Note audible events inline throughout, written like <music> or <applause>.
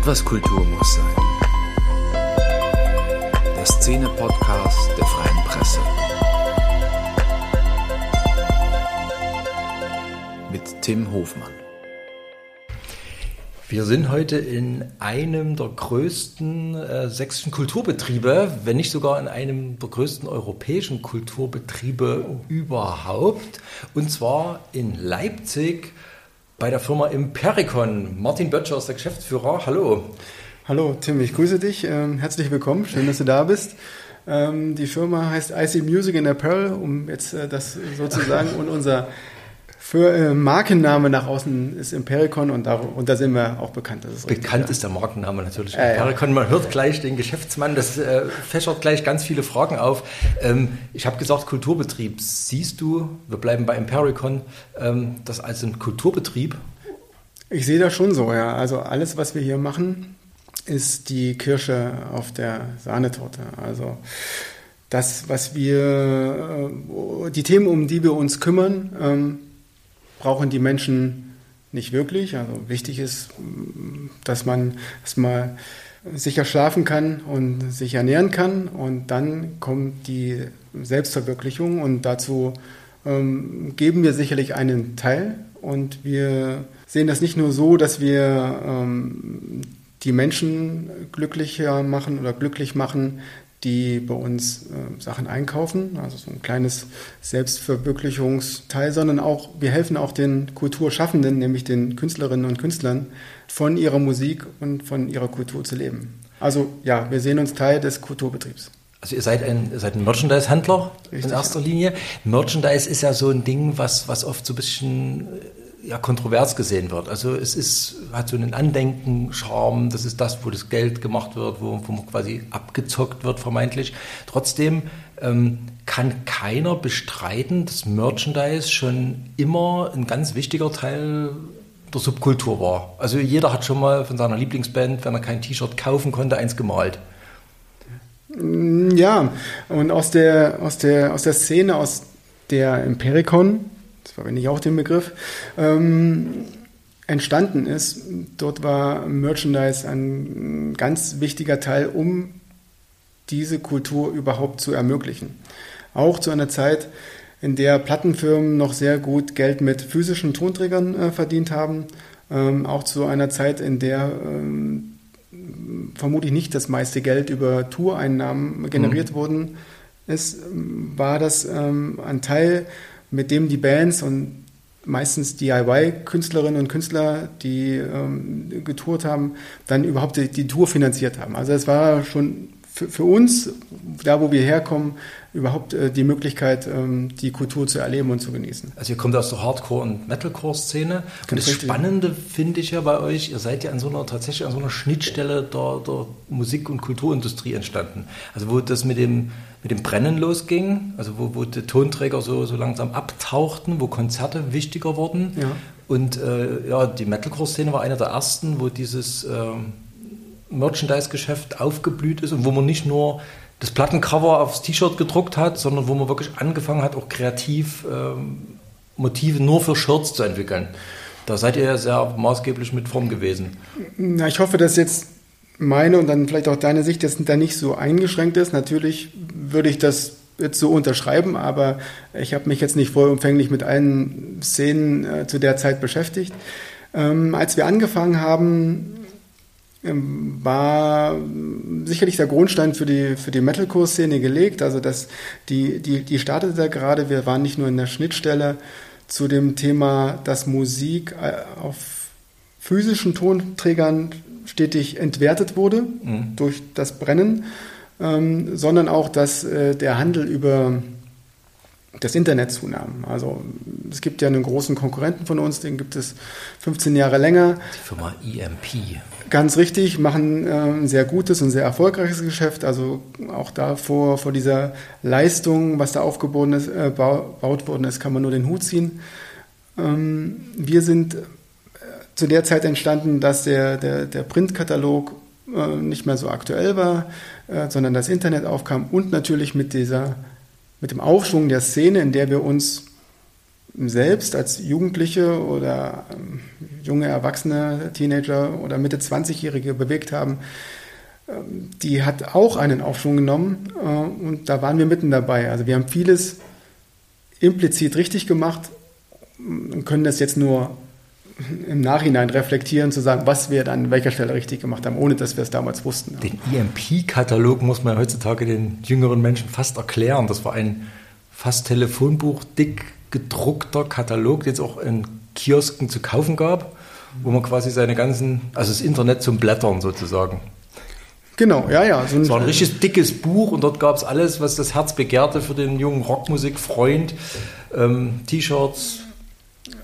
Etwas Kultur muss sein. Der Szene-Podcast der Freien Presse. Mit Tim Hofmann. Wir sind heute in einem der größten äh, sächsischen Kulturbetriebe, wenn nicht sogar in einem der größten europäischen Kulturbetriebe überhaupt. Und zwar in Leipzig bei der Firma Impericon. Martin Böttcher ist der Geschäftsführer. Hallo. Hallo Tim, ich grüße dich. Ähm, herzlich willkommen. Schön, dass du da bist. Ähm, die Firma heißt IC Music and Apparel, um jetzt äh, das sozusagen <laughs> und unser für äh, Markenname nach außen ist Impericon und, da, sind wir auch bekannt. ist bekannt richtig, ist der Markenname natürlich. Äh, Impericon, man hört gleich den Geschäftsmann, das äh, fächert gleich ganz viele Fragen auf. Ähm, ich habe gesagt Kulturbetrieb. Siehst du, wir bleiben bei Impericon, ähm, das als ein Kulturbetrieb? Ich sehe das schon so, ja. Also alles, was wir hier machen, ist die Kirsche auf der Sahnetorte. Also das, was wir, äh, die Themen, um die wir uns kümmern, ähm, brauchen die Menschen nicht wirklich. Also wichtig ist, dass man erstmal sicher schlafen kann und sich ernähren kann. Und dann kommt die Selbstverwirklichung und dazu ähm, geben wir sicherlich einen Teil. Und wir sehen das nicht nur so, dass wir ähm, die Menschen glücklicher machen oder glücklich machen, die bei uns äh, Sachen einkaufen, also so ein kleines Selbstverwirklichungsteil, sondern auch, wir helfen auch den Kulturschaffenden, nämlich den Künstlerinnen und Künstlern, von ihrer Musik und von ihrer Kultur zu leben. Also ja, wir sehen uns Teil des Kulturbetriebs. Also ihr seid ein, seid ein Merchandise-Händler in erster Linie. Merchandise ist ja so ein Ding, was, was oft so ein bisschen ja, kontrovers gesehen wird. Also es ist, hat so einen Andenken-Charme, das ist das, wo das Geld gemacht wird, wo, wo man quasi abgezockt wird vermeintlich. Trotzdem ähm, kann keiner bestreiten, dass Merchandise schon immer ein ganz wichtiger Teil der Subkultur war. Also jeder hat schon mal von seiner Lieblingsband, wenn er kein T-Shirt kaufen konnte, eins gemalt. Ja, und aus der, aus der, aus der Szene, aus der Impericon, das verwende ich auch den Begriff, ähm, entstanden ist. Dort war Merchandise ein ganz wichtiger Teil, um diese Kultur überhaupt zu ermöglichen. Auch zu einer Zeit, in der Plattenfirmen noch sehr gut Geld mit physischen Tonträgern äh, verdient haben. Ähm, auch zu einer Zeit, in der ähm, vermutlich nicht das meiste Geld über Toureinnahmen generiert mhm. worden ist, war das ähm, ein Teil mit dem die Bands und meistens DIY-Künstlerinnen und Künstler, die ähm, getourt haben, dann überhaupt die, die, Tour finanziert haben. Also es war schon für, für uns, da wo wir herkommen, überhaupt äh, die Möglichkeit, ähm, die Kultur zu erleben und zu genießen. Also ihr kommt aus der Hardcore- und Metalcore-Szene. Und das Spannende finde ich ja bei euch, ihr seid ja an so einer, tatsächlich an so einer Schnittstelle der, der Musik- und Kulturindustrie entstanden. Also wo das mit dem mit dem Brennen losging, also wo, wo die Tonträger so, so langsam abtauchten, wo Konzerte wichtiger wurden. Ja. Und äh, ja, die Metalcore-Szene war einer der ersten, wo dieses äh, Merchandise-Geschäft aufgeblüht ist und wo man nicht nur das Plattencover aufs T-Shirt gedruckt hat, sondern wo man wirklich angefangen hat, auch kreativ äh, Motive nur für Shirts zu entwickeln. Da seid ihr ja sehr maßgeblich mit vorn gewesen. Na, ich hoffe, dass jetzt meine und dann vielleicht auch deine Sicht jetzt da nicht so eingeschränkt ist. Natürlich würde ich das jetzt so unterschreiben, aber ich habe mich jetzt nicht vollumfänglich mit allen Szenen äh, zu der Zeit beschäftigt. Ähm, als wir angefangen haben, ähm, war sicherlich der Grundstein für die, für die Metalcore-Szene gelegt. Also das, die, die, die startete da gerade. Wir waren nicht nur in der Schnittstelle zu dem Thema, dass Musik äh, auf physischen Tonträgern stetig entwertet wurde mhm. durch das Brennen, ähm, sondern auch, dass äh, der Handel über das Internet zunahm. Also es gibt ja einen großen Konkurrenten von uns, den gibt es 15 Jahre länger. Die Firma EMP. Ganz richtig, machen äh, ein sehr gutes und sehr erfolgreiches Geschäft. Also auch da vor, vor dieser Leistung, was da aufgebaut ist, äh, worden ist, kann man nur den Hut ziehen. Ähm, wir sind zu der Zeit entstanden, dass der, der, der Printkatalog äh, nicht mehr so aktuell war, äh, sondern das Internet aufkam und natürlich mit dieser, mit dem Aufschwung der Szene, in der wir uns selbst als Jugendliche oder ähm, junge Erwachsene, Teenager oder Mitte 20-Jährige bewegt haben, ähm, die hat auch einen Aufschwung genommen äh, und da waren wir mitten dabei. Also wir haben vieles implizit richtig gemacht und können das jetzt nur im Nachhinein reflektieren, zu sagen, was wir dann an welcher Stelle richtig gemacht haben, ohne dass wir es damals wussten. Den EMP-Katalog muss man heutzutage den jüngeren Menschen fast erklären. Das war ein fast Telefonbuch dick gedruckter Katalog, den es auch in Kiosken zu kaufen gab, wo man quasi seine ganzen, also das Internet zum Blättern sozusagen. Genau, ja, ja. So es war ein richtig dickes Buch und dort gab es alles, was das Herz begehrte für den jungen Rockmusikfreund. Ähm, T-Shirts,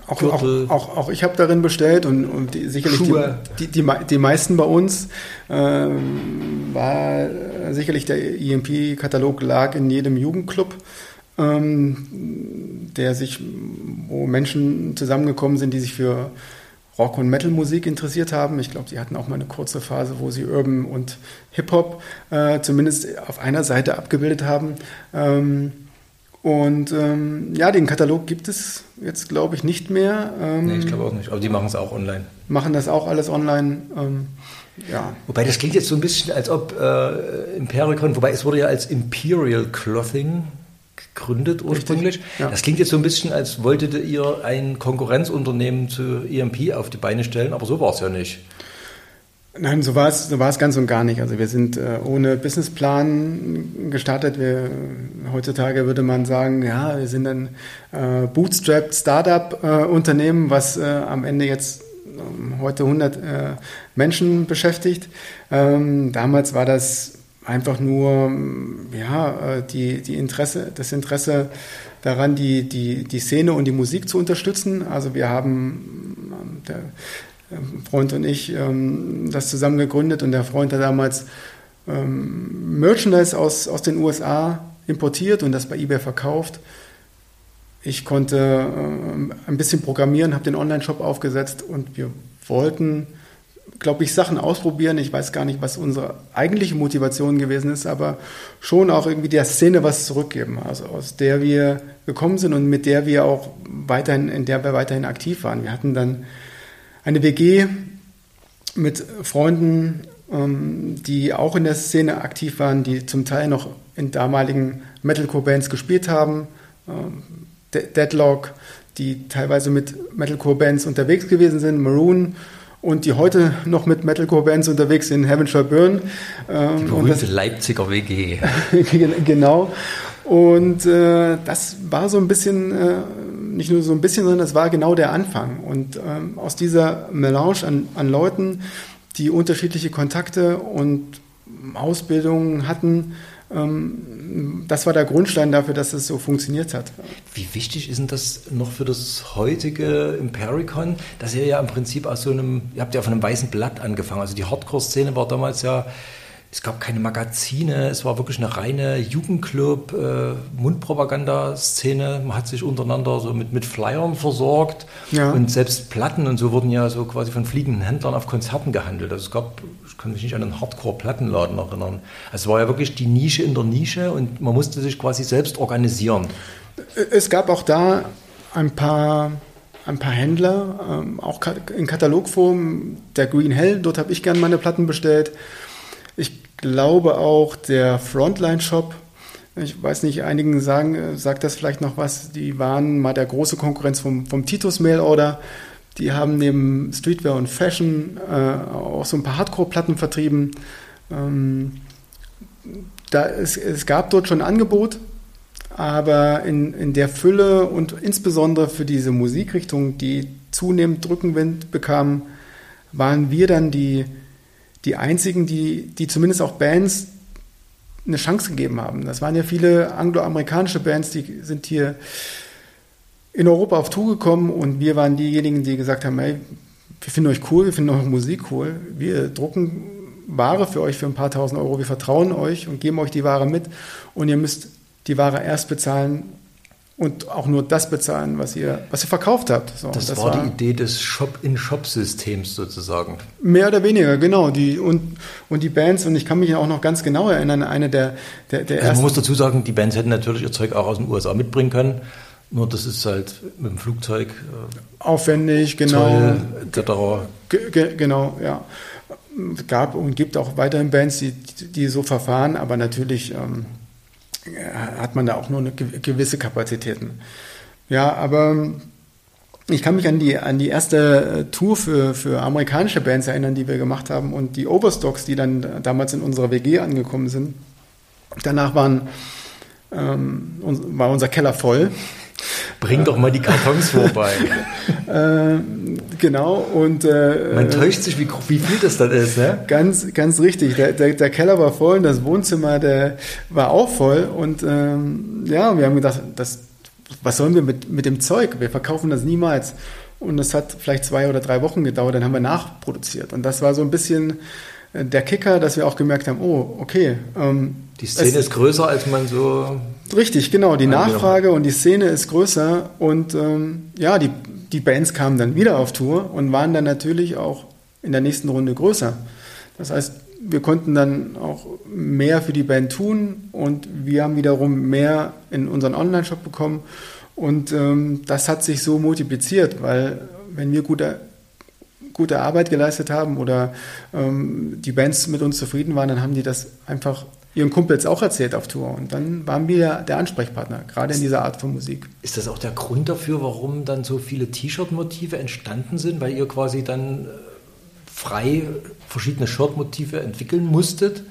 auch, auch, auch, auch, ich habe darin bestellt und, und die, sicherlich die, die, die, meisten bei uns ähm, war sicherlich der EMP-Katalog lag in jedem Jugendclub, ähm, der sich, wo Menschen zusammengekommen sind, die sich für Rock- und Metal-Musik interessiert haben. Ich glaube, sie hatten auch mal eine kurze Phase, wo sie Urban und Hip-Hop äh, zumindest auf einer Seite abgebildet haben. Ähm, und ähm, ja, den Katalog gibt es jetzt, glaube ich, nicht mehr. Ähm, nee, ich glaube auch nicht. Aber die machen es auch online. Machen das auch alles online. Ähm, ja. Wobei das klingt jetzt so ein bisschen, als ob äh, Impericon, wobei es wurde ja als Imperial Clothing gegründet ursprünglich. Ja. Das klingt jetzt so ein bisschen, als wolltet ihr ein Konkurrenzunternehmen zu EMP auf die Beine stellen, aber so war es ja nicht. Nein, so war es, so war es ganz und gar nicht. Also wir sind äh, ohne Businessplan gestartet. Wir, heutzutage würde man sagen, ja, wir sind ein äh, bootstrapped Startup-Unternehmen, äh, was äh, am Ende jetzt ähm, heute 100 äh, Menschen beschäftigt. Ähm, damals war das einfach nur ja, äh, die, die Interesse, das Interesse daran, die, die, die Szene und die Musik zu unterstützen. Also wir haben ähm, der Freund und ich ähm, das zusammen gegründet und der Freund hat damals ähm, Merchandise aus, aus den USA importiert und das bei eBay verkauft. Ich konnte äh, ein bisschen programmieren, habe den Online-Shop aufgesetzt und wir wollten glaube ich, Sachen ausprobieren. Ich weiß gar nicht, was unsere eigentliche Motivation gewesen ist, aber schon auch irgendwie der Szene was zurückgeben, also aus der wir gekommen sind und mit der wir auch weiterhin, in der wir weiterhin aktiv waren. Wir hatten dann eine WG mit Freunden, ähm, die auch in der Szene aktiv waren, die zum Teil noch in damaligen Metalcore-Bands gespielt haben. Ähm, Deadlock, die teilweise mit Metalcore-Bands unterwegs gewesen sind, Maroon und die heute noch mit Metalcore-Bands unterwegs sind, Heavenshire Burn. Ähm, die berühmte das, Leipziger WG. <laughs> genau. Und äh, das war so ein bisschen, äh, nicht nur so ein bisschen, sondern das war genau der Anfang. Und ähm, aus dieser Melange an, an Leuten, die unterschiedliche Kontakte und Ausbildungen hatten, ähm, das war der Grundstein dafür, dass es so funktioniert hat. Wie wichtig ist denn das noch für das heutige Impericon, dass ihr ja im Prinzip aus so einem, ihr habt ja von einem weißen Blatt angefangen, also die Hardcore-Szene war damals ja es gab keine Magazine, es war wirklich eine reine Jugendclub, äh. Man hat sich untereinander so mit, mit Flyern versorgt ja. und selbst Platten und so wurden ja so quasi von fliegenden Händlern auf Konzerten gehandelt. Also es gab, ich kann mich nicht an einen Hardcore-Plattenladen erinnern. Also es war ja wirklich die Nische in der Nische und man musste sich quasi selbst organisieren. Es gab auch da ein paar ein paar Händler, ähm, auch in Katalogform, der Green Hell, dort habe ich gerne meine Platten bestellt. Ich glaube auch der Frontline-Shop, ich weiß nicht, einigen sagen, äh, sagt das vielleicht noch was, die waren mal der große Konkurrenz vom, vom Titus Mail Order. Die haben neben Streetwear und Fashion äh, auch so ein paar Hardcore-Platten vertrieben. Ähm, da, es, es gab dort schon ein Angebot, aber in, in der Fülle und insbesondere für diese Musikrichtung, die zunehmend Rückenwind bekam, waren wir dann die, die einzigen, die, die zumindest auch Bands eine Chance gegeben haben. Das waren ja viele angloamerikanische Bands, die sind hier in Europa auf Tour gekommen und wir waren diejenigen, die gesagt haben, hey, wir finden euch cool, wir finden eure Musik cool, wir drucken Ware für euch für ein paar tausend Euro, wir vertrauen euch und geben euch die Ware mit. Und ihr müsst die Ware erst bezahlen, und auch nur das bezahlen, was ihr, was ihr verkauft habt. So, das, das, war die Idee des Shop-in-Shop-Systems sozusagen. Mehr oder weniger, genau. Die, und, und die Bands, und ich kann mich auch noch ganz genau erinnern, eine der, der, der also Man muss dazu sagen, die Bands hätten natürlich ihr Zeug auch aus den USA mitbringen können. Nur das ist halt mit dem Flugzeug äh, aufwendig, genau. Toll, etc. Genau, ja. Es gab und gibt auch weiterhin Bands, die, die so verfahren, aber natürlich ähm, hat man da auch nur eine gewisse Kapazitäten. Ja, aber ich kann mich an die, an die erste äh, Tour für, für amerikanische Bands erinnern, die wir gemacht haben und die Overstocks, die dann damals in unserer WG angekommen sind. Danach waren, ähm, war unser Keller voll. Bring doch mal die Kartons vorbei. <laughs> äh, genau, und. Äh, Man täuscht sich, wie, wie viel das dann ist, ne? Ganz, ganz richtig. Der, der, der Keller war voll und das Wohnzimmer der war auch voll. Und ähm, ja, wir haben gedacht, das, was sollen wir mit, mit dem Zeug? Wir verkaufen das niemals. Und das hat vielleicht zwei oder drei Wochen gedauert, dann haben wir nachproduziert. Und das war so ein bisschen äh, der Kicker, dass wir auch gemerkt haben, oh, okay. Ähm, die Szene ist größer, als man so. Richtig, genau. Die Nachfrage und die Szene ist größer. Und ähm, ja, die, die Bands kamen dann wieder auf Tour und waren dann natürlich auch in der nächsten Runde größer. Das heißt, wir konnten dann auch mehr für die Band tun und wir haben wiederum mehr in unseren Online-Shop bekommen. Und ähm, das hat sich so multipliziert, weil wenn wir gute, gute Arbeit geleistet haben oder ähm, die Bands mit uns zufrieden waren, dann haben die das einfach ihren Kumpels auch erzählt auf Tour. Und dann waren wir der Ansprechpartner, gerade in dieser Art von Musik. Ist das auch der Grund dafür, warum dann so viele T-Shirt-Motive entstanden sind, weil ihr quasi dann äh, frei verschiedene Shirtmotive entwickeln musstet.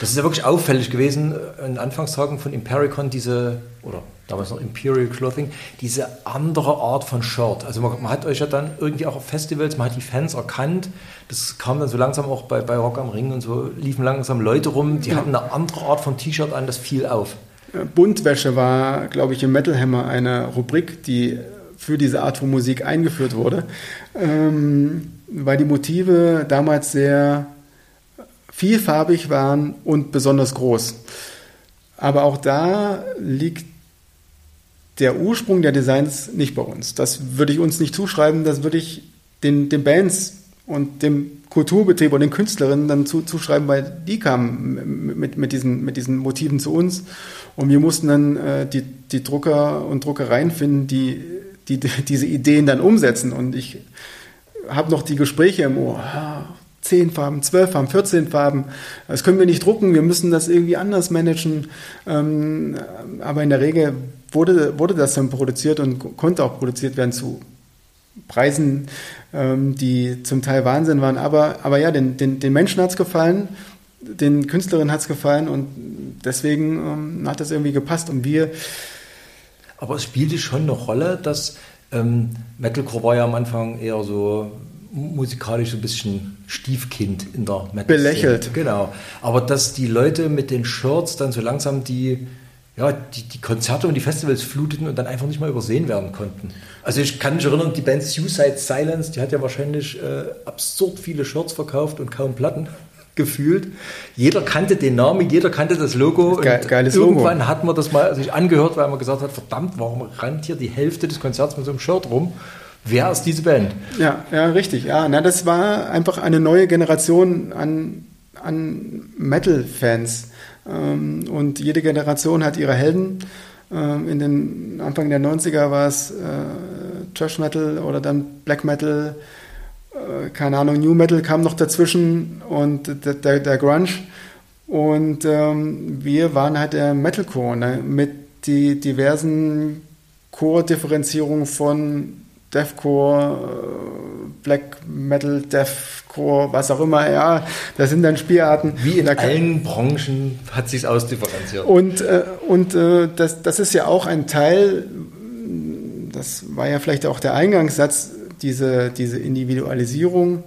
Das ist ja wirklich auffällig gewesen in Anfangstagen von Impericon, diese, oder damals noch Imperial Clothing, diese andere Art von Shirt. Also man, man, hat euch ja dann irgendwie auch auf Festivals, man hat die Fans erkannt, das kam dann so langsam auch bei, bei Rock am Ring und so, liefen langsam Leute rum, die ja. hatten eine andere Art von T-Shirt an, das fiel auf. Buntwäsche war, glaube ich, im Metal Hammer eine Rubrik, die für diese Art von Musik eingeführt wurde. Ähm, weil die Motive damals sehr vielfarbig waren und besonders groß. Aber auch da liegt der Ursprung der Designs nicht bei uns. Das würde ich uns nicht zuschreiben, das würde ich den, den Bands und dem Kulturbetrieb und den Künstlerinnen dann zu, zuschreiben, weil die kamen mit, mit, diesen, mit diesen Motiven zu uns und wir mussten dann äh, die, die Drucker und Druckereien finden, die, die, die <laughs> diese Ideen dann umsetzen. Und ich habe noch die Gespräche im Ohr. Zehn Farben, zwölf Farben, 14 Farben. Das können wir nicht drucken, wir müssen das irgendwie anders managen. Ähm, aber in der Regel wurde, wurde das dann produziert und konnte auch produziert werden zu Preisen, ähm, die zum Teil Wahnsinn waren. Aber, aber ja, den, den, den Menschen hat es gefallen, den Künstlerinnen hat es gefallen und deswegen ähm, hat das irgendwie gepasst. Und wir. Aber es spielte schon eine Rolle, dass ähm, Metalcore war ja am Anfang eher so musikalisch ein bisschen Stiefkind in der Metal. Belächelt. Genau. Aber dass die Leute mit den Shirts dann so langsam die, ja, die, die Konzerte und die Festivals fluteten und dann einfach nicht mal übersehen werden konnten. Also ich kann mich erinnern, die Band Suicide Silence, die hat ja wahrscheinlich äh, absurd viele Shirts verkauft und kaum Platten <laughs> gefühlt. Jeder kannte den Namen, jeder kannte das Logo. Das ge geiles irgendwann Logo. hat man das mal sich angehört, weil man gesagt hat, verdammt, warum rennt hier die Hälfte des Konzerts mit so einem Shirt rum? Wer ist diese Band? Ja, ja, richtig. Ja, na, das war einfach eine neue Generation an, an Metal-Fans. Ähm, und jede Generation hat ihre Helden. Ähm, in den Anfang der 90er war es äh, Trash Metal oder dann Black Metal äh, keine Ahnung, New Metal kam noch dazwischen und der, der, der Grunge. Und ähm, wir waren halt der Metalcore ne? mit die diversen Core-Differenzierungen von Deathcore, äh, Black Metal, Deathcore, was auch immer, ja, das sind dann Spielarten. Wie in allen Branchen hat sich ausdifferenziert. Und, äh, und äh, das, das ist ja auch ein Teil, das war ja vielleicht auch der Eingangssatz, diese, diese Individualisierung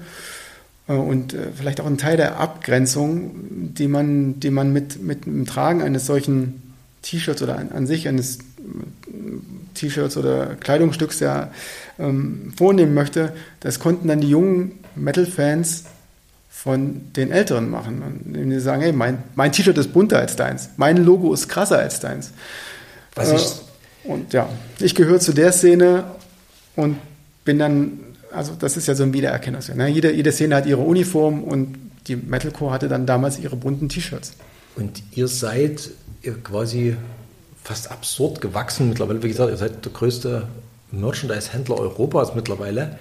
äh, und äh, vielleicht auch ein Teil der Abgrenzung, die man, die man mit, mit dem Tragen eines solchen T-Shirts oder an, an, sich eines T-Shirts oder Kleidungsstücks ja ähm, vornehmen möchte, das konnten dann die jungen Metal-Fans von den Älteren machen. Und die sagen, hey, mein, mein T-Shirt ist bunter als deins, mein Logo ist krasser als deins. Was äh, ich und ja, ich gehöre zu der Szene und bin dann, also das ist ja so ein Wiedererkennungswert. Ne? Jede, jede Szene hat ihre Uniform und die Metalcore hatte dann damals ihre bunten T-Shirts. Und ihr seid quasi fast absurd gewachsen mittlerweile. Wie gesagt, ihr seid der größte Merchandise-Händler Europas mittlerweile.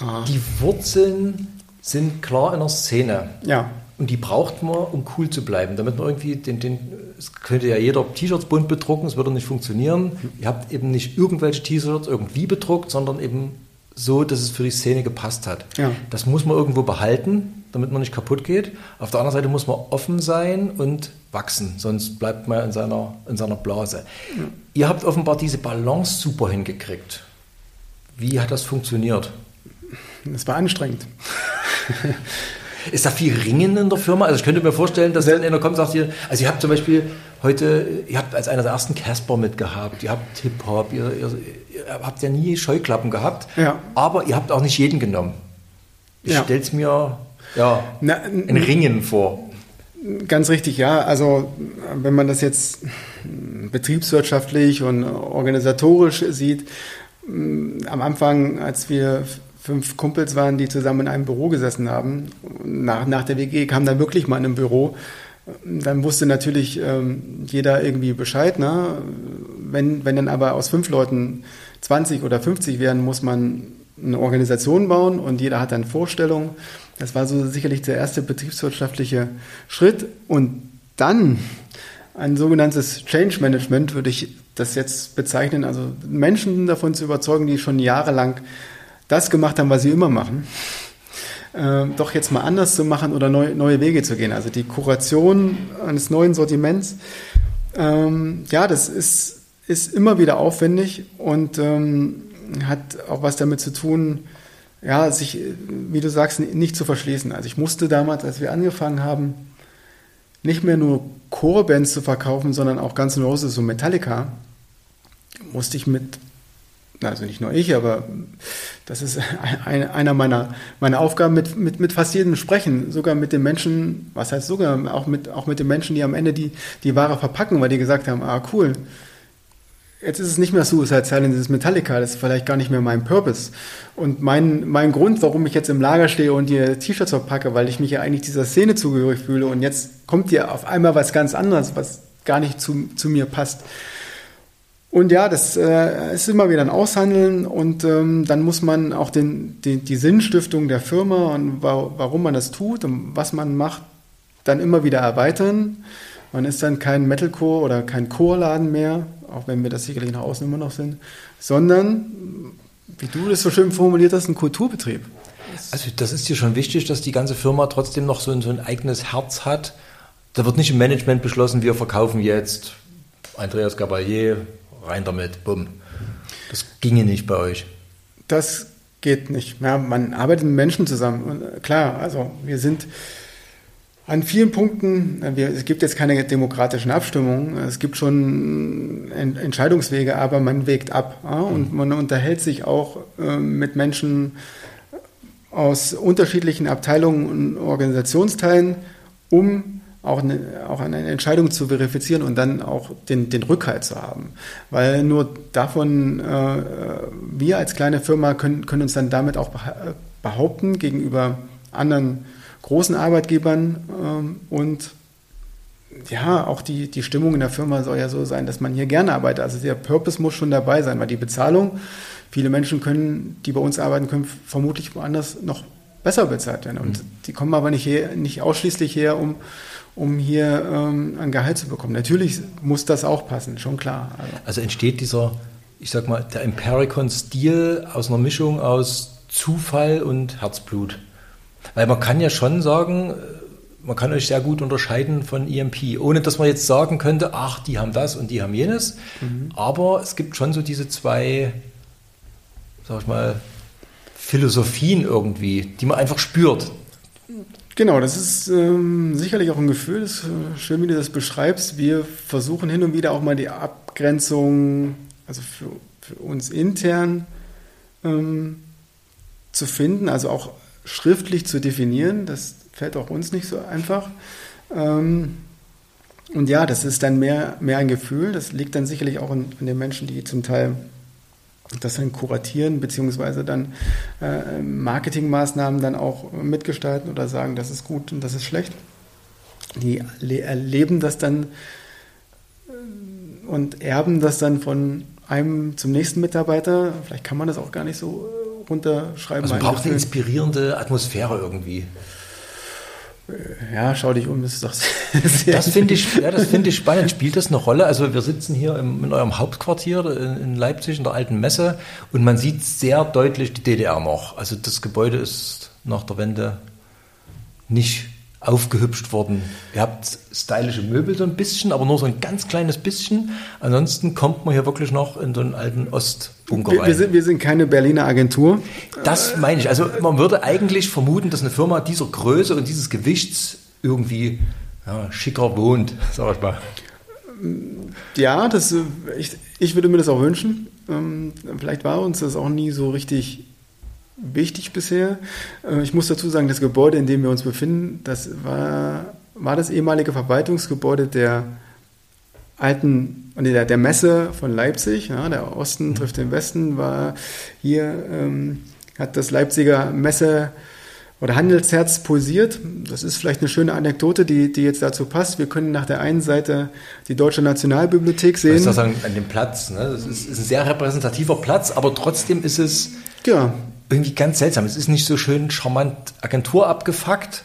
Ah. Die Wurzeln sind klar in der Szene. Ja. Und die braucht man, um cool zu bleiben. Damit man irgendwie den, den es könnte ja jeder T-Shirts bunt bedrucken, es würde nicht funktionieren. Ihr habt eben nicht irgendwelche T-Shirts irgendwie bedruckt, sondern eben so, dass es für die Szene gepasst hat. Ja. Das muss man irgendwo behalten, damit man nicht kaputt geht. Auf der anderen Seite muss man offen sein und wachsen, sonst bleibt man in seiner, in seiner Blase. Ihr habt offenbar diese Balance super hingekriegt. Wie hat das funktioniert? Das war anstrengend. <laughs> Ist da viel Ringen in der Firma? Also ich könnte mir vorstellen, dass dann einer kommt und sagt hier, also ihr habt zum Beispiel heute, ihr habt als einer der ersten Casper mitgehabt, ihr habt Hip-Hop, ihr, ihr, ihr habt ja nie Scheuklappen gehabt, Ja. aber ihr habt auch nicht jeden genommen. Ich Ja. stell's mir ja, Na, ein Ringen vor. Ganz richtig, ja. Also wenn man das jetzt betriebswirtschaftlich und organisatorisch sieht, mm, am Anfang, als wir fünf Kumpels waren, die zusammen in einem Büro gesessen haben, nach, nach der WG kam dann wirklich mal in ein Büro, dann wusste natürlich ähm, jeder irgendwie Bescheid. Ne? Wenn, wenn dann aber aus fünf Leuten 20 oder 50 werden, muss man eine Organisation bauen und jeder hat dann Vorstellungen. Das war so sicherlich der erste betriebswirtschaftliche Schritt. Und dann ein sogenanntes Change Management würde ich das jetzt bezeichnen. Also Menschen davon zu überzeugen, die schon jahrelang das gemacht haben, was sie immer machen, äh, doch jetzt mal anders zu machen oder neu, neue Wege zu gehen. Also die Kuration eines neuen Sortiments, ähm, ja, das ist, ist immer wieder aufwendig und ähm, hat auch was damit zu tun, ja, sich, wie du sagst, nicht zu verschließen. Also ich musste damals, als wir angefangen haben, nicht mehr nur Core-Bands zu verkaufen, sondern auch N' Roses und Metallica, musste ich mit, also nicht nur ich, aber das ist eine, einer meiner, meiner Aufgaben, mit, mit, mit fast jedem sprechen, sogar mit den Menschen, was heißt sogar, auch mit, auch mit den Menschen, die am Ende die, die Ware verpacken, weil die gesagt haben, ah cool, jetzt ist es nicht mehr Suicide Silence, es ist Metallica, das ist vielleicht gar nicht mehr mein Purpose. Und mein, mein Grund, warum ich jetzt im Lager stehe und die T-Shirts verpacke, weil ich mich ja eigentlich dieser Szene zugehörig fühle und jetzt kommt hier auf einmal was ganz anderes, was gar nicht zu, zu mir passt. Und ja, das äh, ist immer wieder ein Aushandeln und ähm, dann muss man auch den, den, die Sinnstiftung der Firma und wa warum man das tut und was man macht, dann immer wieder erweitern. Man ist dann kein Metalcore oder kein Chorladen mehr, auch wenn wir das sicherlich nach außen immer noch sind, sondern, wie du das so schön formuliert hast, ein Kulturbetrieb. Also das ist dir schon wichtig, dass die ganze Firma trotzdem noch so ein, so ein eigenes Herz hat. Da wird nicht im Management beschlossen, wir verkaufen jetzt Andreas Gabalier, rein damit, bumm. Das ginge nicht bei euch. Das geht nicht. Ja, man arbeitet mit Menschen zusammen. Und äh, klar, also wir sind an vielen Punkten, äh, wir, es gibt jetzt keine demokratischen Abstimmungen, es gibt schon en Entscheidungswege, aber man wägt ab ja, und man unterhält sich auch äh, mit Menschen aus unterschiedlichen Abteilungen und Organisationsteilen, um auch eine, auch eine Entscheidung zu verifizieren und dann auch den, den Rückhalt zu haben. Weil nur davon, äh, wir als kleine Firma können, können uns dann damit auch behaupten gegenüber anderen großen Arbeitgebern ähm, und ja, auch die, die Stimmung in der Firma soll ja so sein, dass man hier gerne arbeitet. Also der Purpose muss schon dabei sein, weil die Bezahlung, viele Menschen können, die bei uns arbeiten, können vermutlich woanders noch besser bezahlt werden. Und mhm. die kommen aber nicht, her, nicht ausschließlich her, um, um hier ähm, ein Gehalt zu bekommen. Natürlich muss das auch passen, schon klar. Also, also entsteht dieser, ich sag mal, der Impericon-Stil aus einer Mischung aus Zufall und Herzblut. Weil man kann ja schon sagen, man kann euch sehr gut unterscheiden von EMP, ohne dass man jetzt sagen könnte, ach, die haben das und die haben jenes. Mhm. Aber es gibt schon so diese zwei, sag ich mal, Philosophien irgendwie, die man einfach spürt. Genau, das ist ähm, sicherlich auch ein Gefühl, das ist schön, wie du das beschreibst. Wir versuchen hin und wieder auch mal die Abgrenzung, also für, für uns intern ähm, zu finden, also auch schriftlich zu definieren. Das fällt auch uns nicht so einfach. Ähm, und ja, das ist dann mehr, mehr ein Gefühl. Das liegt dann sicherlich auch an, an den Menschen, die zum Teil das dann kuratieren, beziehungsweise dann äh, Marketingmaßnahmen dann auch mitgestalten oder sagen, das ist gut und das ist schlecht. Die erleben das dann und erben das dann von einem zum nächsten Mitarbeiter. Vielleicht kann man das auch gar nicht so äh, runterschreiben. Also man braucht eine inspirierende Atmosphäre irgendwie. Ja, schau dich um, das ist doch sehr Das finde ich, ja, das finde ich spannend. <laughs> Spielt das eine Rolle? Also wir sitzen hier im, in eurem Hauptquartier in, in, Leipzig in der alten Messe und man sieht sehr deutlich die DDR noch. Also das Gebäude ist nach der Wende nicht aufgehübscht worden. Ihr habt stylische Möbel so ein bisschen, aber nur so ein ganz kleines bisschen. Ansonsten kommt man hier wirklich noch in so einen alten Ostbunker rein. Wir sind, wir sind keine Berliner Agentur. Das meine ich. Also man würde eigentlich vermuten, dass eine Firma dieser Größe und dieses Gewichts irgendwie ja, schicker wohnt, <laughs> sag ich mal. Ja, das, ich, ich würde mir das auch wünschen. Ähm, vielleicht war uns das auch nie so richtig wichtig bisher. Äh, ich muss dazu sagen, das Gebäude, in dem wir uns befinden, das war, war das ehemalige Verwaltungsgebäude der alten, der, der Messe von Leipzig. Ja, der Osten mhm. trifft den Westen, war hier, ähm, hat das Leipziger Messe oder Handelsherz pulsiert. Das ist vielleicht eine schöne Anekdote, die, die jetzt dazu passt. Wir können nach der einen Seite die Deutsche Nationalbibliothek sehen. Das ist an dem Platz. Ne? Das ist, ist, ein sehr repräsentativer Platz, aber trotzdem ist es ja irgendwie ganz seltsam. Es ist nicht so schön charmant Agentur abgefuckt.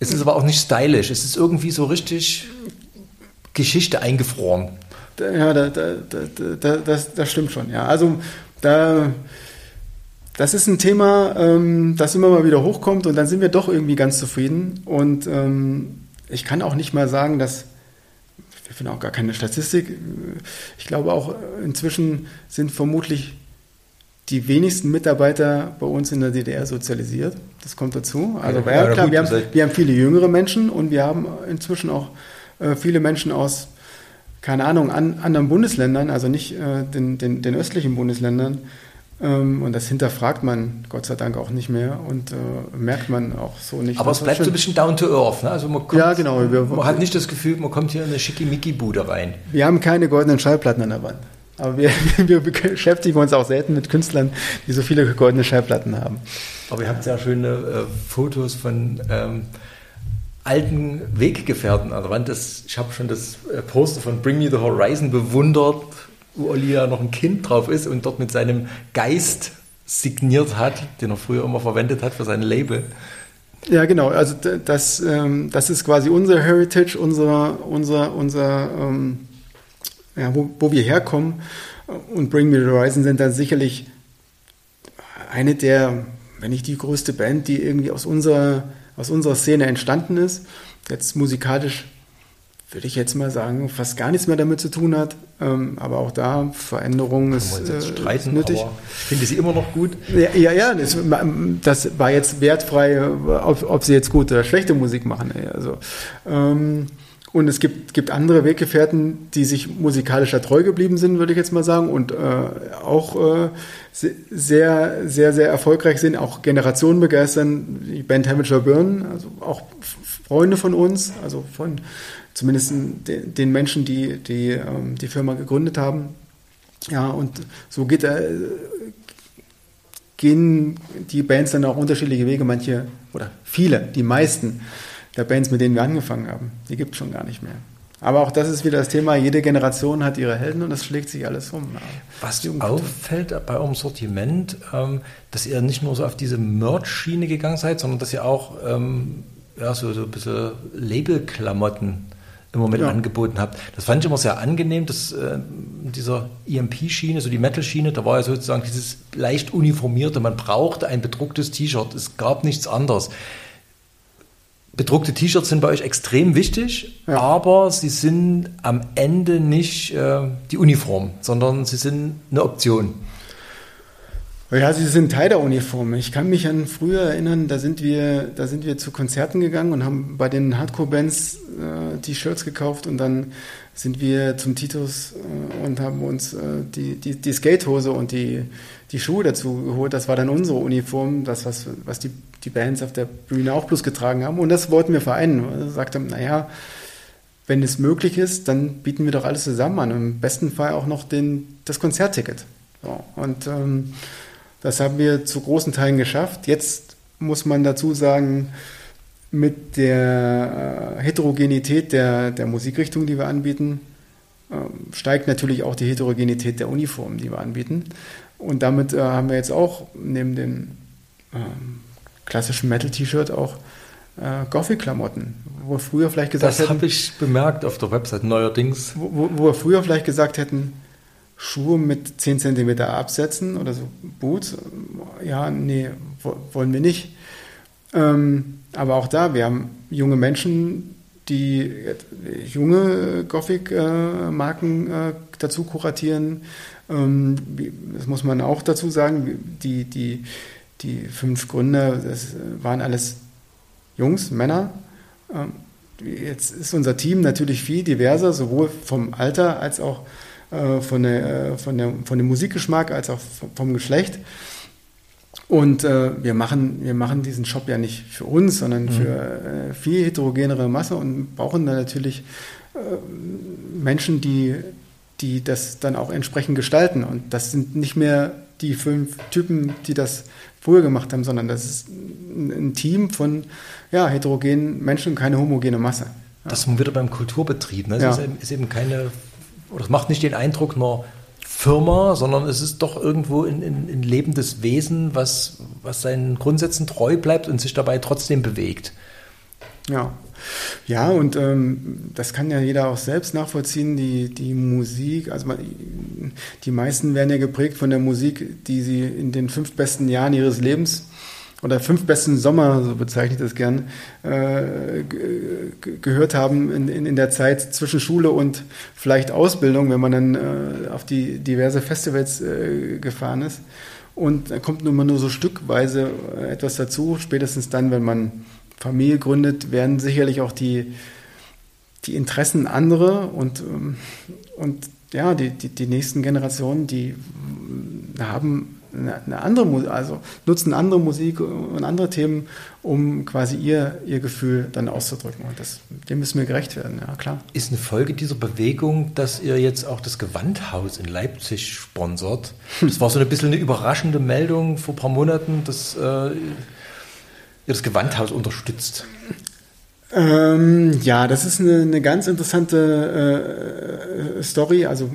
Es ist aber auch nicht stylisch. Es ist irgendwie so richtig Geschichte eingefroren. Ja, da, da, da, das, das stimmt schon. Ja, also da, das ist ein Thema, ähm, das immer mal wieder hochkommt und dann sind wir doch irgendwie ganz zufrieden. Und ähm, ich kann auch nicht mal sagen, dass wir finden auch gar keine Statistik. Ich glaube auch inzwischen sind vermutlich die wenigsten Mitarbeiter bei uns in der DDR sozialisiert. Das kommt dazu. Also ja, ja, klar, gut, wir, haben, wir haben viele jüngere Menschen und wir haben inzwischen auch äh, viele Menschen aus, keine Ahnung, an, anderen Bundesländern, also nicht äh, den, den, den, östlichen Bundesländern. Ähm, und das hinterfragt man Gott sei Dank auch nicht mehr und äh, merkt man auch so nicht. Aber es bleibt so ein bisschen down to earth. Ne? Also man kommt, ja, genau. Wir, man hat nicht das Gefühl, man kommt hier in eine schickimicki-Bude rein. Wir haben keine goldenen Schallplatten an der Wand. Aber wir, <laughs> wir beschäftigen uns auch selten mit Künstlern, die so viele goldene Schallplatten haben. Aber ihr habt sehr schöne äh, Fotos von ähm, alten Weggefährten an der Wand. Das, ich habe schon das äh, Poster von Bring Me the Horizon bewundert, wo Olli ja noch ein Kind drauf ist und dort mit seinem Geist signiert hat, den er früher immer verwendet hat für sein Label. Ja, genau. Also das, ähm, das ist quasi unser Heritage, unser, unser, unser ähm, ja, wo, wo wir herkommen. Und Bring Me the Horizon sind dann sicherlich eine der, wenn nicht die größte Band, die irgendwie aus unserer, aus unserer Szene entstanden ist. Jetzt musikalisch würde ich jetzt mal sagen, fast gar nichts mehr damit zu tun hat. Ähm, aber auch da Veränderungen ist, äh, streiten, nötig. ich finde sie immer noch gut. Ja, ja, ja das, das, war jetzt wertfrei, ob, ob, sie jetzt gute oder schlechte Musik machen. Also, ähm, und es gibt, gibt andere Weggefährten, die sich musikalischer treu geblieben sind, würde ich jetzt mal sagen, und äh, auch äh, sehr, sehr, sehr erfolgreich sind, auch Generationen begeistern. Die Band Hamager Burn, also auch Freunde von uns, also von zumindest den, den Menschen, die die, ähm, die Firma gegründet haben. Ja, und so geht, äh, gehen die Bands dann auch unterschiedliche Wege, manche oder viele, die meisten der Bands, mit denen wir angefangen haben. Die gibt es schon gar nicht mehr. Aber auch das ist wieder das Thema, jede Generation hat ihre Helden und das schlägt sich alles um. Was auffällt bei eurem Sortiment, ähm, dass ihr nicht nur so auf diese Merch-Schiene gegangen seid, sondern dass ihr auch ähm, ja, so, so ein bisschen Labelklamotten im Moment ja. angeboten habt. Das fand ich immer sehr angenehm, dass äh, dieser EMP-Schiene, so die Metal-Schiene, da war ja sozusagen dieses leicht uniformierte, man brauchte ein bedrucktes T-Shirt, es gab nichts anderes bedruckte T-Shirts sind bei euch extrem wichtig, ja. aber sie sind am Ende nicht äh, die Uniform, sondern sie sind eine Option. Ja, sie sind Teil der Uniform. Ich kann mich an früher erinnern, da sind wir, da sind wir zu Konzerten gegangen und haben bei den Hardcore-Bands äh, T-Shirts gekauft und dann sind wir zum Titus äh, und haben uns äh, die, die, die Skatehose und die, die Schuhe dazu geholt. Das war dann unsere Uniform, das, was, was die, die Bands auf der Bühne auch bloß getragen haben. Und das wollten wir vereinen. Wir sagten, naja, wenn es möglich ist, dann bieten wir doch alles zusammen an. Im besten Fall auch noch den, das Konzertticket. So, und ähm, das haben wir zu großen Teilen geschafft. Jetzt muss man dazu sagen, mit der äh, Heterogenität der, der Musikrichtung, die wir anbieten, ähm, steigt natürlich auch die Heterogenität der Uniformen, die wir anbieten. Und damit äh, haben wir jetzt auch neben dem ähm, klassischen Metal-T-Shirt auch äh, Gothic-Klamotten, wo wir früher vielleicht gesagt Das hätten, habe ich bemerkt auf der Website neuerdings. wo, wo- wir früher vielleicht gesagt hätten, Schuhe mit 10 cm Absätzen oder so Boots, ja, nee, wo- wollen wir nicht. Ähm, aber auch da, wir haben junge Menschen, die äh, junge Gothic-Marken äh, dazu kuratieren. Ähm, das muss man auch dazu sagen. Die, die, die fünf Gründer, das waren alles Jungs, Männer. Ähm, jetzt ist unser Team natürlich viel diverser, sowohl vom Alter als auch äh, von, der, äh, von, der, von dem Musikgeschmack als auch vom- Geschlecht. Und äh, wir, machen, wir machen diesen Shop ja nicht für uns, sondern für äh, viel heterogenere Masse und brauchen dann natürlich äh, Menschen, die, die das dann auch entsprechend gestalten. Und das sind nicht mehr die fünf Typen, die das früher gemacht haben, sondern das ist ein, Team von ja, heterogenen Menschen, keine homogene Masse. Das ist wieder beim Kulturbetrieb. Ne? Es Ja. ist, eben, ist eben keine, oder es macht nicht den Eindruck einer Firma, sondern es ist doch irgendwo ein, ein, ein lebendes Wesen, was, was seinen Grundsätzen treu bleibt und sich dabei trotzdem bewegt. Ja, ja und ähm, das kann ja jeder auch selbst nachvollziehen, die, die Musik, also man, die meisten werden ja geprägt von der Musik, die sie in den fünf besten Jahren ihres Lebens oder fünf besten Sommer, so bezeichne ich das gern, äh, ge- ge- gehört haben in, in, in der Zeit zwischen Schule und vielleicht Ausbildung, wenn man dann äh, auf die diverse Festivals äh, gefahren ist. Und da kommt nun mal nur so stückweise äh, etwas dazu. Spätestens dann, wenn man Familie gründet, werden sicherlich auch die, die Interessen andere und, ähm, und ja, die, die, die nächsten Generationen, die haben eine, andere also nutzen andere Musik und andere Themen, um quasi ihr, ihr Gefühl dann auszudrücken. Und das, dem müssen wir gerecht werden, ja klar. Ist eine Folge dieser Bewegung, dass ihr jetzt auch das Gewandhaus in Leipzig sponsort. <laughs> Das war so ein bisschen eine überraschende Meldung vor ein paar Monaten, dass äh, das Gewandhaus unterstützt. Ähm, ja, das ist eine, eine ganz interessante äh, Story. Also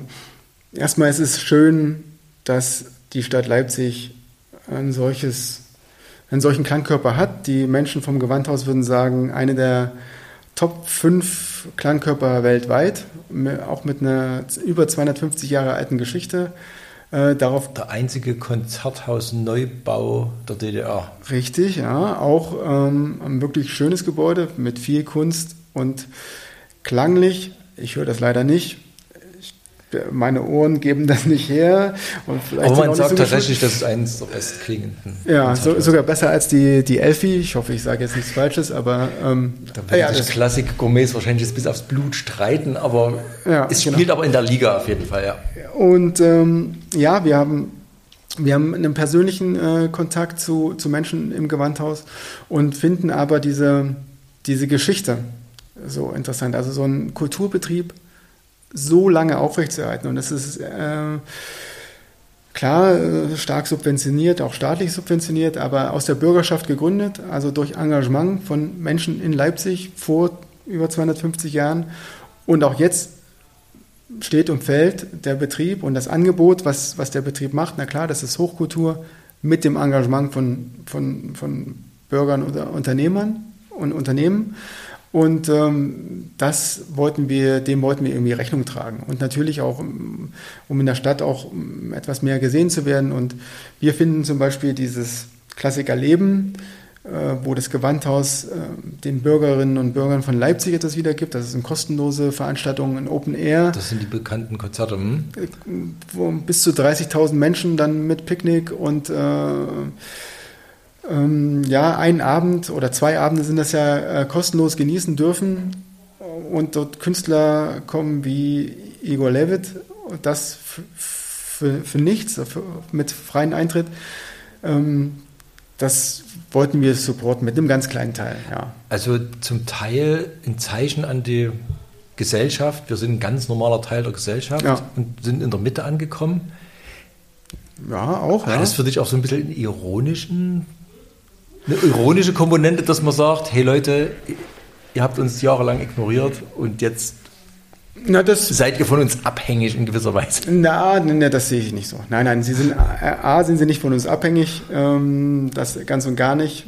erstmal ist es schön, dass die Stadt Leipzig ein solches, einen solchen Klangkörper hat. Die Menschen vom Gewandhaus würden sagen, eine der Top 5 Klangkörper weltweit, auch mit einer über 250 Jahre alten Geschichte. Äh, darauf Der einzige Konzerthaus-Neubau der DDR. Richtig, ja. Auch ähm, ein wirklich schönes Gebäude mit viel Kunst und klanglich. Ich höre das leider nicht. Meine Ohren geben das nicht her. Und vielleicht Aber man sagt so tatsächlich, das ist eines der bestklingenden. Ja, so, sogar besser als die, die Elfi. Ich hoffe, ich sage jetzt nichts Falsches, aber ähm, Da werden ja, sich Klassik-Gourmets wahrscheinlich bis aufs Blut streiten, aber Ja, es genau. spielt aber in der Liga auf jeden Fall, ja. Und ähm, ja, wir haben, wir haben einen persönlichen äh, Kontakt zu, zu Menschen im Gewandhaus und finden aber diese, diese Geschichte so interessant. Also so ein Kulturbetrieb so lange aufrechtzuerhalten. Und das ist äh, klar äh, stark subventioniert, auch staatlich subventioniert, aber aus der Bürgerschaft gegründet, also durch Engagement von Menschen in Leipzig vor über 250 Jahren. Und auch jetzt steht und fällt der Betrieb und das Angebot, was, was der Betrieb macht. Na klar, das ist Hochkultur mit dem Engagement von, von, von Bürgern oder Unternehmern und Unternehmen. Und ähm, das wollten wir, dem wollten wir irgendwie Rechnung tragen. Und natürlich auch, um um in der Stadt auch um etwas mehr gesehen zu werden. Und wir finden zum Beispiel dieses Klassikerleben, äh, wo das Gewandhaus äh, den Bürgerinnen und Bürgern von Leipzig etwas wiedergibt. Das ist eine kostenlose Veranstaltung in Open Air Das sind die bekannten Konzerte. Hm? wo bis zu 30.000 Menschen dann mit Picknick und äh, ähm, ja, einen Abend oder zwei Abende sind das ja äh, kostenlos genießen dürfen. Und dort Künstler kommen wie Igor Levitt und das für, für nichts, für, mit freiem Eintritt. Ähm, das wollten wir supporten mit einem ganz kleinen Teil, ja. Also zum Teil ein Zeichen an die Gesellschaft. Wir sind ein ganz normaler Teil der Gesellschaft Ja. und sind in der Mitte angekommen. Ja, auch. Hat Ja. das für dich auch so ein bisschen einen ironischen, eine ironische Komponente, dass man sagt, hey Leute, ihr habt uns jahrelang ignoriert und jetzt Na, das, Seid ihr von uns abhängig in gewisser Weise? na, na, das sehe ich nicht so. Nein, nein, sie sind, A, A, sind sie nicht von uns abhängig, ähm, das ganz und gar nicht.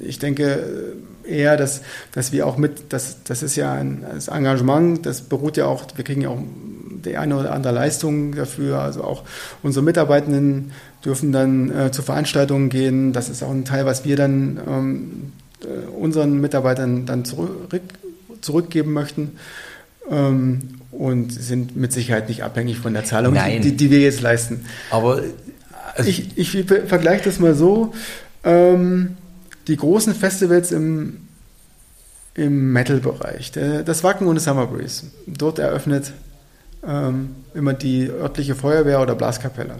Ich denke eher, dass, dass wir auch mit, das, das ist ja ein das Engagement, das beruht ja auch, wir kriegen ja auch die eine oder andere Leistung dafür, also auch unsere Mitarbeitenden dürfen dann äh, zu Veranstaltungen gehen, das ist auch ein Teil, was wir dann ähm, äh, unseren Mitarbeitern dann zurück, zurückgeben möchten ähm, und sind mit Sicherheit nicht abhängig von der Zahlung, die, die wir jetzt leisten. Aber also, Ich, ich vergleiche das mal so. Ähm, die großen Festivals im, im Metal-Bereich, das Wacken und das Summer Breeze, dort eröffnet ähm, immer die örtliche Feuerwehr oder Blaskapelle.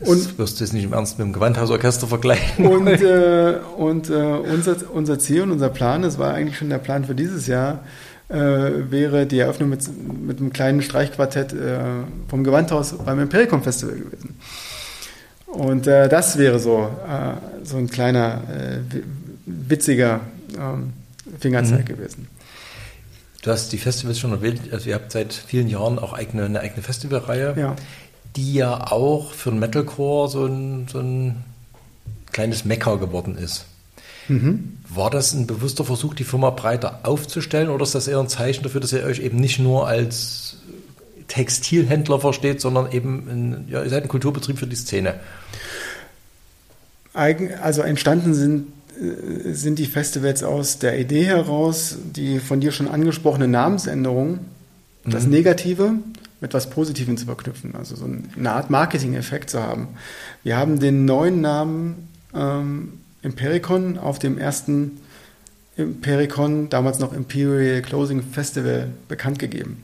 Und, und wirst du es nicht im Ernst mit dem Gewandhausorchester vergleichen? und, äh, und äh, unser, unser Ziel und unser Plan, das war eigentlich schon der Plan für dieses Jahr, äh, wäre die Eröffnung mit, mit einem kleinen Streichquartett äh, vom Gewandhaus beim Impericum Festival gewesen. Und äh, das wäre so, äh, so ein kleiner, wi- witziger ähm, Fingerzeig gewesen. Du hast die Festivals schon erwähnt, also ihr habt seit vielen Jahren auch eigene, eine eigene Festivalreihe, Ja. die ja auch für den Metalcore so ein, so ein kleines Mecker geworden ist. Mhm. War das ein bewusster Versuch, die Firma breiter aufzustellen oder ist das eher ein Zeichen dafür, dass ihr euch eben nicht nur als Textilhändler versteht, sondern eben ein, ja, ihr seid ein Kulturbetrieb für die Szene? Also entstanden sind, sind die Festivals aus der Idee heraus, die von dir schon angesprochene Namensänderung, das Negative mit was Positivem zu verknüpfen, also so eine Art Marketing-Effekt zu haben. Wir haben den neuen Namen ähm, Impericon auf dem ersten Impericon, damals noch Imperial Closing Festival, bekannt gegeben.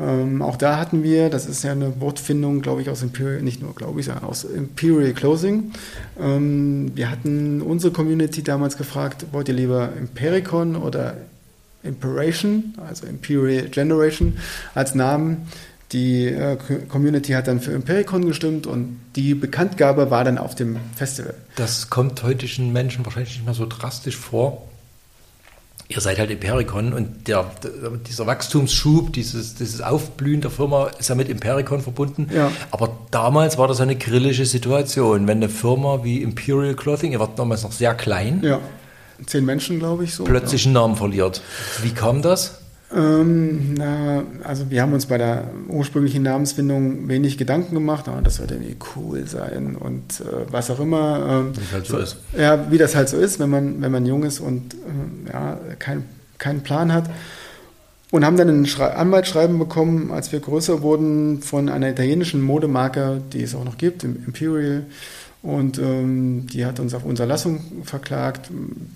Ähm, auch da hatten wir, das ist ja eine Wortfindung, glaube ich, aus Imperial, nicht nur glaube ich, sondern aus Imperial Closing. Ähm, wir hatten unsere Community damals gefragt, wollt ihr lieber Impericon oder Imperation, also Imperial Generation als Namen. Die äh, Community hat dann für Impericon gestimmt und die Bekanntgabe war dann auf dem Festival. Das kommt heutigen Menschen wahrscheinlich nicht mehr so drastisch vor. Ihr seid halt Impericon und der, dieser Wachstumsschub, dieses, dieses Aufblühen der Firma ist ja mit Impericon verbunden. Ja. Aber damals war das eine grillische Situation. Wenn eine Firma wie Imperial Clothing, ihr wart damals noch sehr klein, Ja, zehn Menschen, glaube ich, so. plötzlich einen Namen verliert. Wie kam das? Ähm, na, also wir haben uns bei der ursprünglichen Namensfindung wenig Gedanken gemacht, aber das sollte irgendwie cool sein und äh, was auch immer. Ähm, Wie halt so ist. Ja, wie das halt so ist, wenn man, wenn man jung ist und ähm, ja, kein, keinen Plan hat. Und haben dann ein Schrei Anwaltsschreiben bekommen, als wir größer wurden, von einer italienischen Modemarke, die es auch noch gibt, im Imperial. Und ähm, die hat uns auf Unterlassung verklagt.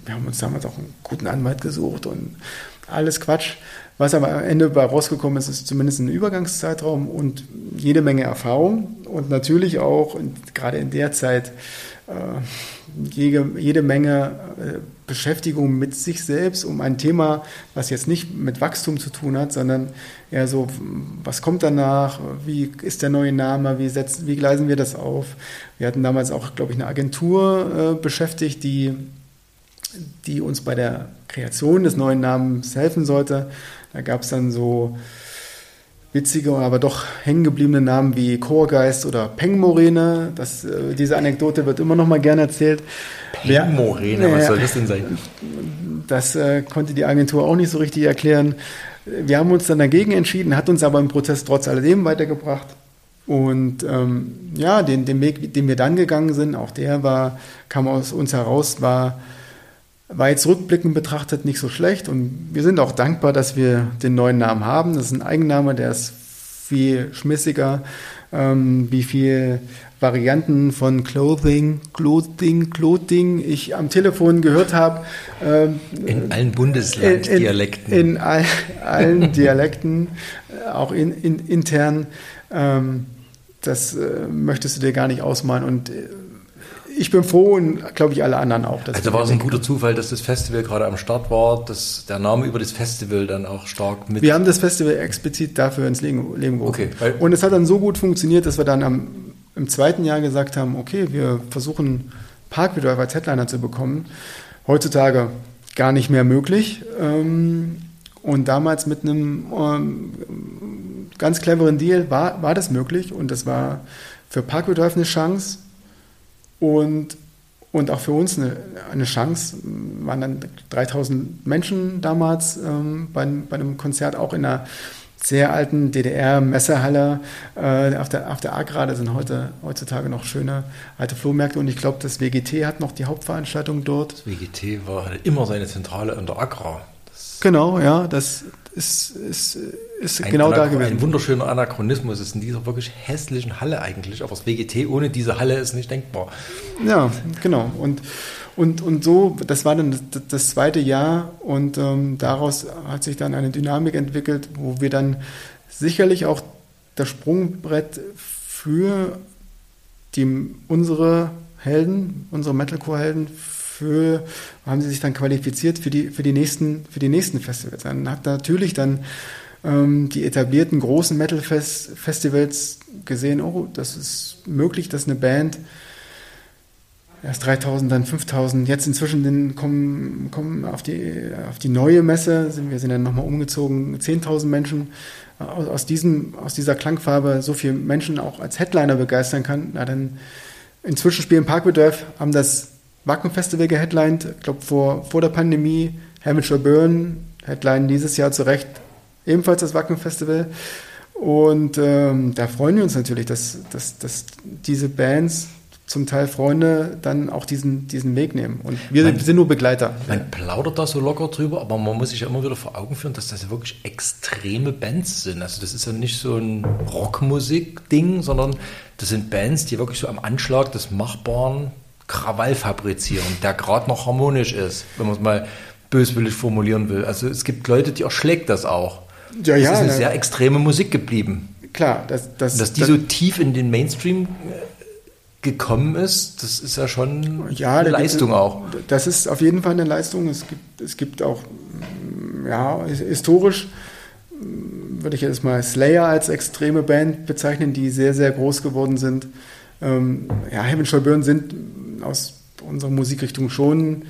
Wir haben uns damals auch einen guten Anwalt gesucht und alles Quatsch. Was aber am Ende bei rausgekommen ist, ist zumindest ein Übergangszeitraum und jede Menge Erfahrung und natürlich auch gerade in der Zeit äh, jede, jede Menge äh, Beschäftigung mit sich selbst um ein Thema, was jetzt nicht mit Wachstum zu tun hat, sondern eher so, was kommt danach, wie ist der neue Name, wie, setzen, wie gleisen wir das auf. Wir hatten damals auch, glaube ich, eine Agentur äh, beschäftigt, die, die uns bei der Kreation des neuen Namens helfen sollte. Da gab es dann so witzige, aber doch hängen gebliebene Namen wie Chorgeist oder Pengmorene. Das, äh, diese Anekdote wird immer noch mal gerne erzählt. Morena, was soll das denn sein? Das äh, konnte die Agentur auch nicht so richtig erklären. Wir haben uns dann dagegen entschieden, hat uns aber im Prozess trotz alledem weitergebracht. Und ähm, ja, den, den Weg, den wir dann gegangen sind, auch der war, kam aus uns heraus, war, war jetzt rückblickend betrachtet nicht so schlecht. Und wir sind auch dankbar, dass wir den neuen Namen haben. Das ist ein Eigenname, der ist viel schmissiger, ähm, wie viel Varianten von Clothing, Clothing, Clothing ich am Telefon gehört habe. Ähm, In allen Bundeslanddialekten. in, in all, allen <laughs> Dialekten, äh, auch in, in, intern. Ähm, das äh, möchtest du dir gar nicht ausmalen. Und äh, ich bin froh und glaube ich alle anderen auch. Also war es ein guter Zufall, dass das Festival gerade am Start war, dass der Name über das Festival dann auch stark mit. Wir haben das Festival explizit dafür ins Leben, Leben gerufen. Okay, und es hat dann so gut funktioniert, dass wir dann am, im zweiten Jahr gesagt haben, okay, wir versuchen Parkbedriver als Headliner zu bekommen. Heutzutage gar nicht mehr möglich. Ähm, Und damals mit einem ähm, ganz cleveren Deal war, war das möglich und das war für Drive eine Chance und, und auch für uns eine, eine Chance. Waren dann 3000 Menschen damals ähm, bei, bei einem Konzert, auch in einer sehr alten DDR-Messehalle äh, auf der, auf der Agra. Das sind heute, heutzutage noch schöne alte Flohmärkte. Und ich glaube, das WGT hat noch die Hauptveranstaltung dort. Das WGT war immer seine Zentrale an der Agra. Das genau, ja, das ist, ist, ist genau da gewesen. Ein wunderschöner Anachronismus ist in dieser wirklich hässlichen Halle eigentlich. Aber das WGT ohne diese Halle ist nicht denkbar. Ja, genau. Und und, und so, das war dann das, das zweite Jahr und ähm, daraus hat sich dann eine Dynamik entwickelt, wo wir dann sicherlich auch das Sprungbrett für die, unsere Helden, unsere Metalcore-Helden, für, haben sie sich dann qualifiziert für die, für die, nächsten, für die nächsten Festivals. Dann hat natürlich dann ähm, die etablierten großen Metal-Festivals gesehen, oh, das ist möglich, dass eine Band erst 3000, dann 5000. Jetzt inzwischen kommen, kommen auf, die, auf die neue Messe, sind, wir sind dann nochmal umgezogen, 10.000 Menschen aus, aus, diesem, aus dieser Klangfarbe so viele Menschen auch als Headliner begeistern kann. Na, dann inzwischen spielen Parkbedarf, haben das Wacken Festival geheadlined, ich glaube vor, vor der Pandemie, Hamilton Burn, Headline dieses Jahr zu Recht ebenfalls das Wacken Festival. Und ähm, da freuen wir uns natürlich, dass, dass, dass diese Bands zum Teil Freunde dann auch diesen, diesen Weg nehmen. Und wir man, sind nur Begleiter. Man plaudert da so locker drüber, aber man muss sich ja immer wieder vor Augen führen, dass das ja wirklich extreme Bands sind. Also das ist ja nicht so ein Rockmusik-Ding, sondern das sind Bands, die wirklich so am Anschlag des Machbaren Krawall fabrizieren, der gerade noch harmonisch ist, wenn man es mal böswillig formulieren will. Also es gibt Leute, die erschlägt das auch. Ja, ja, das ist eine ja. sehr extreme Musik geblieben. Klar, das, das, dass die das, so tief in den Mainstream gekommen ist, das ist ja schon ja, eine Leistung gibt, auch. Das ist auf jeden Fall eine Leistung. Es gibt, es gibt auch, ja, historisch würde ich jetzt mal Slayer als extreme Band bezeichnen, die sehr, sehr groß geworden sind. Ähm, ja, Heaven Shall Burn sind aus unserer Musikrichtung schon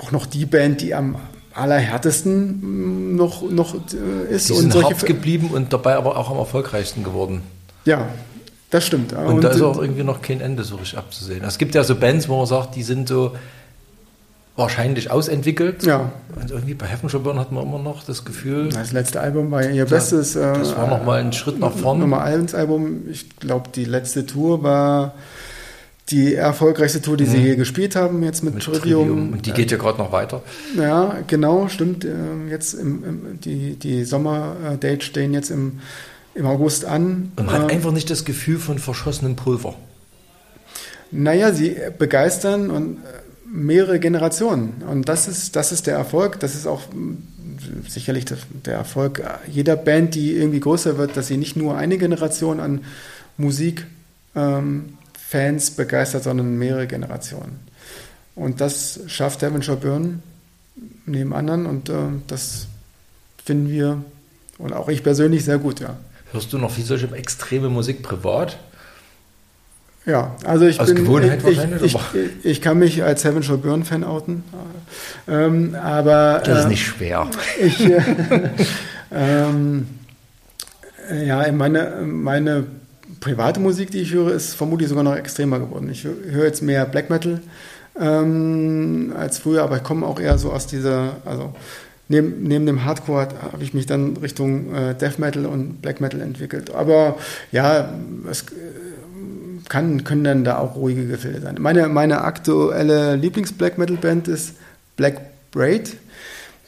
auch noch die Band, die am allerhärtesten noch, noch äh, ist. Die sind und hart geblieben und dabei aber auch am erfolgreichsten geworden. Ja, das stimmt. Und, und da ist auch irgendwie noch kein Ende so richtig abzusehen. Es gibt ja so Bands, wo man sagt, die sind so wahrscheinlich ausentwickelt. Ja. Und irgendwie bei Heaven Burn hat man immer noch das Gefühl. Das letzte Album war ihr bestes. Äh, das war nochmal ein Schritt nach vorne. Nummer 1 Album. Ich glaube, die letzte Tour war die erfolgreichste Tour, die mhm. sie je gespielt haben, jetzt mit, mit Trivium. Trivium. Und die geht ja gerade noch weiter. Ja, genau, stimmt. Äh, jetzt im, im, die, die Sommer-Dates stehen jetzt im im August an. Und man hat äh, einfach nicht das Gefühl von verschossenem Pulver. Naja, sie begeistern und äh, mehrere Generationen. Und das ist, das ist der Erfolg. Das ist auch mm, sicherlich der Erfolg jeder Band, die irgendwie größer wird, dass sie nicht nur eine Generation an Musikfans ähm, begeistert, sondern mehrere Generationen. Und das schafft Devonshire Byrne neben anderen und äh, das finden wir und auch ich persönlich sehr gut, ja. Hörst du noch viel solche extreme Musik privat? Ja, also ich Aus bin, Gewohnheit ich, wahrscheinlich, ich, ich, kann mich als Heaven Shall Burn Fan outen, ähm, aber das ist äh, nicht schwer. Ich, äh, <laughs> ähm, ja, meine, meine private Musik, die ich höre, ist vermutlich sogar noch extremer geworden. Ich höre jetzt mehr Black Metal ähm, als früher, aber ich komme auch eher so aus dieser, also neben, neben dem Hardcore habe ich mich dann Richtung äh, Death Metal und Black Metal entwickelt. Aber ja, es äh, kann, können dann da auch ruhige Gefilde sein. Meine, meine aktuelle Lieblings-Black Metal Band ist Black Braid.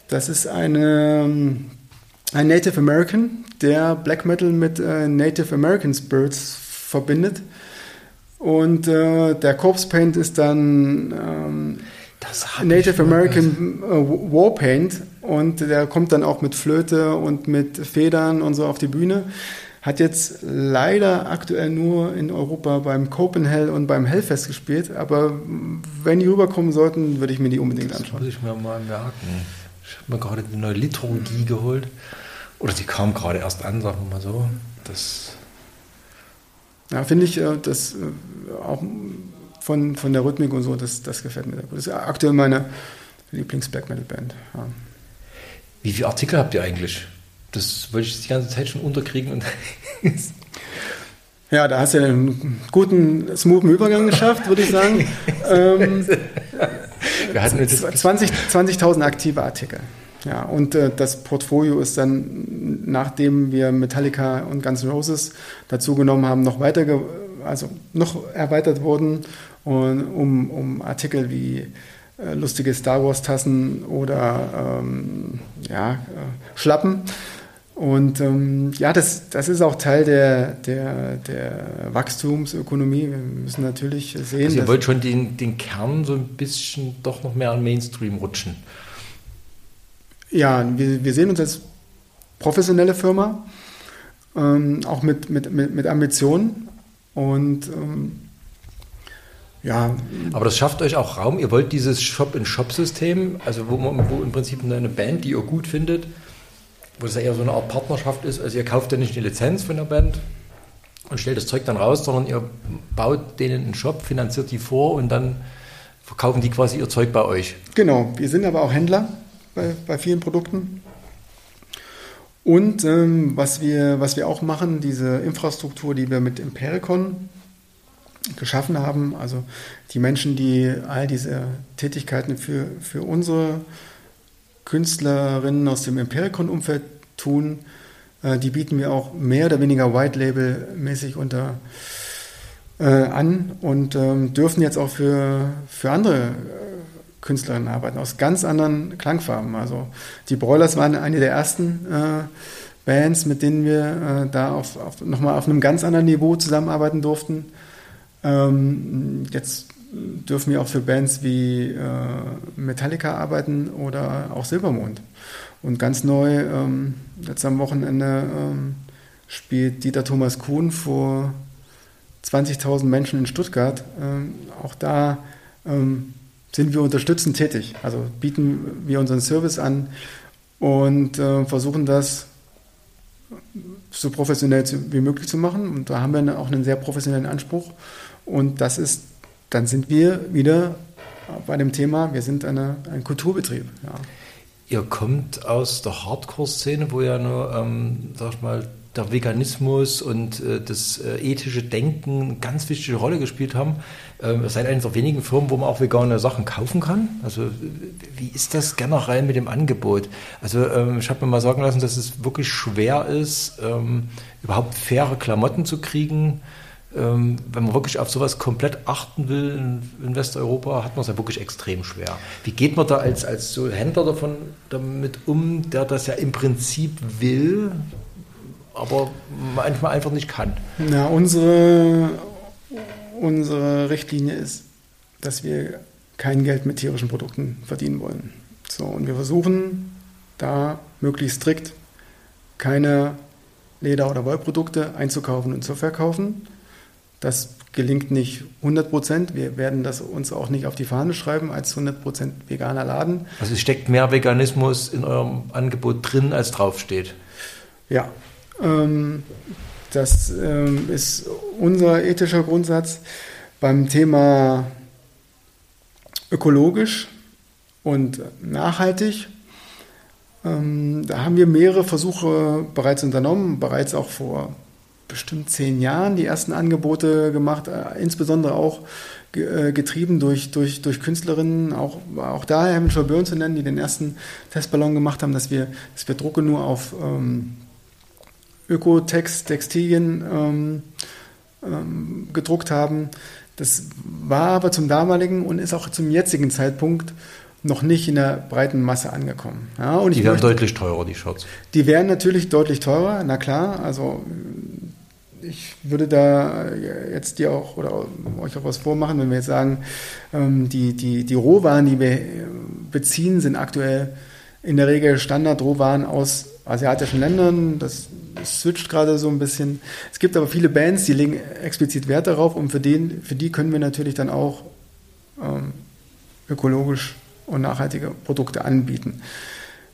Das ist eine, ein Native American, der Black Metal mit äh, Native American Spirits verbindet. Und äh, der Corpse Paint ist dann ähm, Native American äh, War Paint und der kommt dann auch mit Flöte und mit Federn und so auf die Bühne. Hat jetzt leider aktuell nur in Europa beim Copenhagen und beim Hellfest gespielt, aber wenn die rüberkommen sollten, würde ich mir die unbedingt anschauen. Das muss ich mir mal merken. Ich habe mir gerade die neue Liturgie geholt. Oder die kam gerade erst an, sagen wir mal so. Das ja, finde ich, äh, das äh, auch von, von der Rhythmik und so, das, das gefällt mir sehr gut. Das ist aktuell meine Lieblings-Black Metal Band. Ja. Wie viele Artikel habt ihr eigentlich? Das wollte ich die ganze Zeit schon unterkriegen. Und <laughs> ja, da hast du einen guten, smoothen Übergang geschafft, würde ich sagen. <laughs> ähm, Wir hatten 20.000 20 aktive Artikel. Ja, und äh, das Portfolio ist dann, nachdem wir Metallica und Guns N' Roses dazu genommen haben, noch weiter, also noch erweitert worden, und, um, um Artikel wie äh, lustige Star Wars Tassen oder ähm, ja, äh, Schlappen. Und ähm, ja, das, das ist auch Teil der, der, der Wachstumsökonomie. Wir müssen natürlich sehen. Also ihr wollt schon den, den Kern so ein bisschen doch noch mehr an Mainstream rutschen. Ja, wir, wir sehen uns als professionelle Firma, ähm, auch mit, mit, mit, mit Ambitionen. Und ähm, ja. Aber das schafft euch auch Raum. Ihr wollt dieses Shop-in-Shop-System, also wo, man, wo im Prinzip eine Band, die ihr gut findet, wo es ja eher so eine Art Partnerschaft ist. Also ihr kauft ja nicht eine Lizenz von der Band und stellt das Zeug dann raus, sondern ihr baut denen einen Shop, finanziert die vor und dann verkaufen die quasi ihr Zeug bei euch. Genau, wir sind aber auch Händler bei, bei vielen Produkten. Und ähm, was, wir, was wir auch machen, diese Infrastruktur, die wir mit Impericon geschaffen haben, also die Menschen, die all diese Tätigkeiten für, für unsere Künstlerinnen aus dem Impericon-Umfeld tun, äh, die bieten wir auch mehr oder weniger White-Label-mäßig unter äh, an und ähm, dürfen jetzt auch für, für andere Künstlerinnen arbeiten, aus ganz anderen Klangfarben. Also die Broilers waren eine der ersten äh, Bands, mit denen wir äh, da auf, auf, nochmal auf einem ganz anderen Niveau zusammenarbeiten durften. Ähm, jetzt dürfen wir auch für Bands wie äh, Metallica arbeiten oder auch Silbermond. Und ganz neu, ähm, jetzt am Wochenende ähm, spielt Dieter Thomas Kuhn vor 20.000 Menschen in Stuttgart. Ähm, auch da ähm, sind wir unterstützend tätig. Also bieten wir unseren Service an und äh, versuchen das so professionell wie möglich zu machen. Und da haben wir auch einen sehr professionellen Anspruch. Und das ist, dann sind wir wieder bei dem Thema, wir sind eine, ein Kulturbetrieb. Ja. Ihr kommt aus der Hardcore-Szene, wo ja nur, ähm, sag mal, der Veganismus und äh, das äh, ethische Denken eine ganz wichtige Rolle gespielt haben. Ähm, ihr seid eine der wenigen Firmen, wo man auch vegane Sachen kaufen kann. Also wie ist das generell mit dem Angebot? Also ähm, ich habe mir mal sagen lassen, dass es wirklich schwer ist, ähm, überhaupt faire Klamotten zu kriegen. Ähm, wenn man wirklich auf sowas komplett achten will in, in Westeuropa, hat man es ja wirklich extrem schwer. Wie geht man da als, als so Händler davon damit um, der das ja im Prinzip will, aber manchmal einfach nicht kann. Na, unsere, unsere Richtlinie ist, dass wir kein Geld mit tierischen Produkten verdienen wollen. So, und wir versuchen da möglichst strikt keine Leder- oder Wollprodukte einzukaufen und zu verkaufen. Das gelingt nicht 100 Prozent. Wir werden das uns auch nicht auf die Fahne schreiben als 100 Prozent veganer Laden. Also es steckt mehr Veganismus in eurem Angebot drin, als draufsteht. Ja, das ähm, ist unser ethischer Grundsatz beim Thema ökologisch und nachhaltig. Ähm, da haben wir mehrere Versuche bereits unternommen, bereits auch vor bestimmt zehn Jahren die ersten Angebote gemacht, äh, insbesondere auch äh, getrieben durch, durch, durch Künstlerinnen, auch, auch da Herrn Byrne zu nennen, die den ersten Testballon gemacht haben, dass wir, dass wir Drucke nur auf ähm, Ökotext-Textilien ähm, ähm, gedruckt haben. Das war aber zum damaligen und ist auch zum jetzigen Zeitpunkt noch nicht in der breiten Masse angekommen. Ja, die werden möchte, deutlich teurer, die Shorts. Die wären natürlich deutlich teurer, na klar. Also ich würde da jetzt dir auch oder euch auch was vormachen, wenn wir jetzt sagen, ähm, die, die, die Rohwaren, die wir beziehen, sind aktuell in der Regel Standard-Rohwaren aus asiatischen Ländern. Das, das switcht gerade so ein bisschen. Es gibt aber viele Bands, die legen explizit Wert darauf und für, den, für die können wir natürlich dann auch ähm, ökologisch und nachhaltige Produkte anbieten.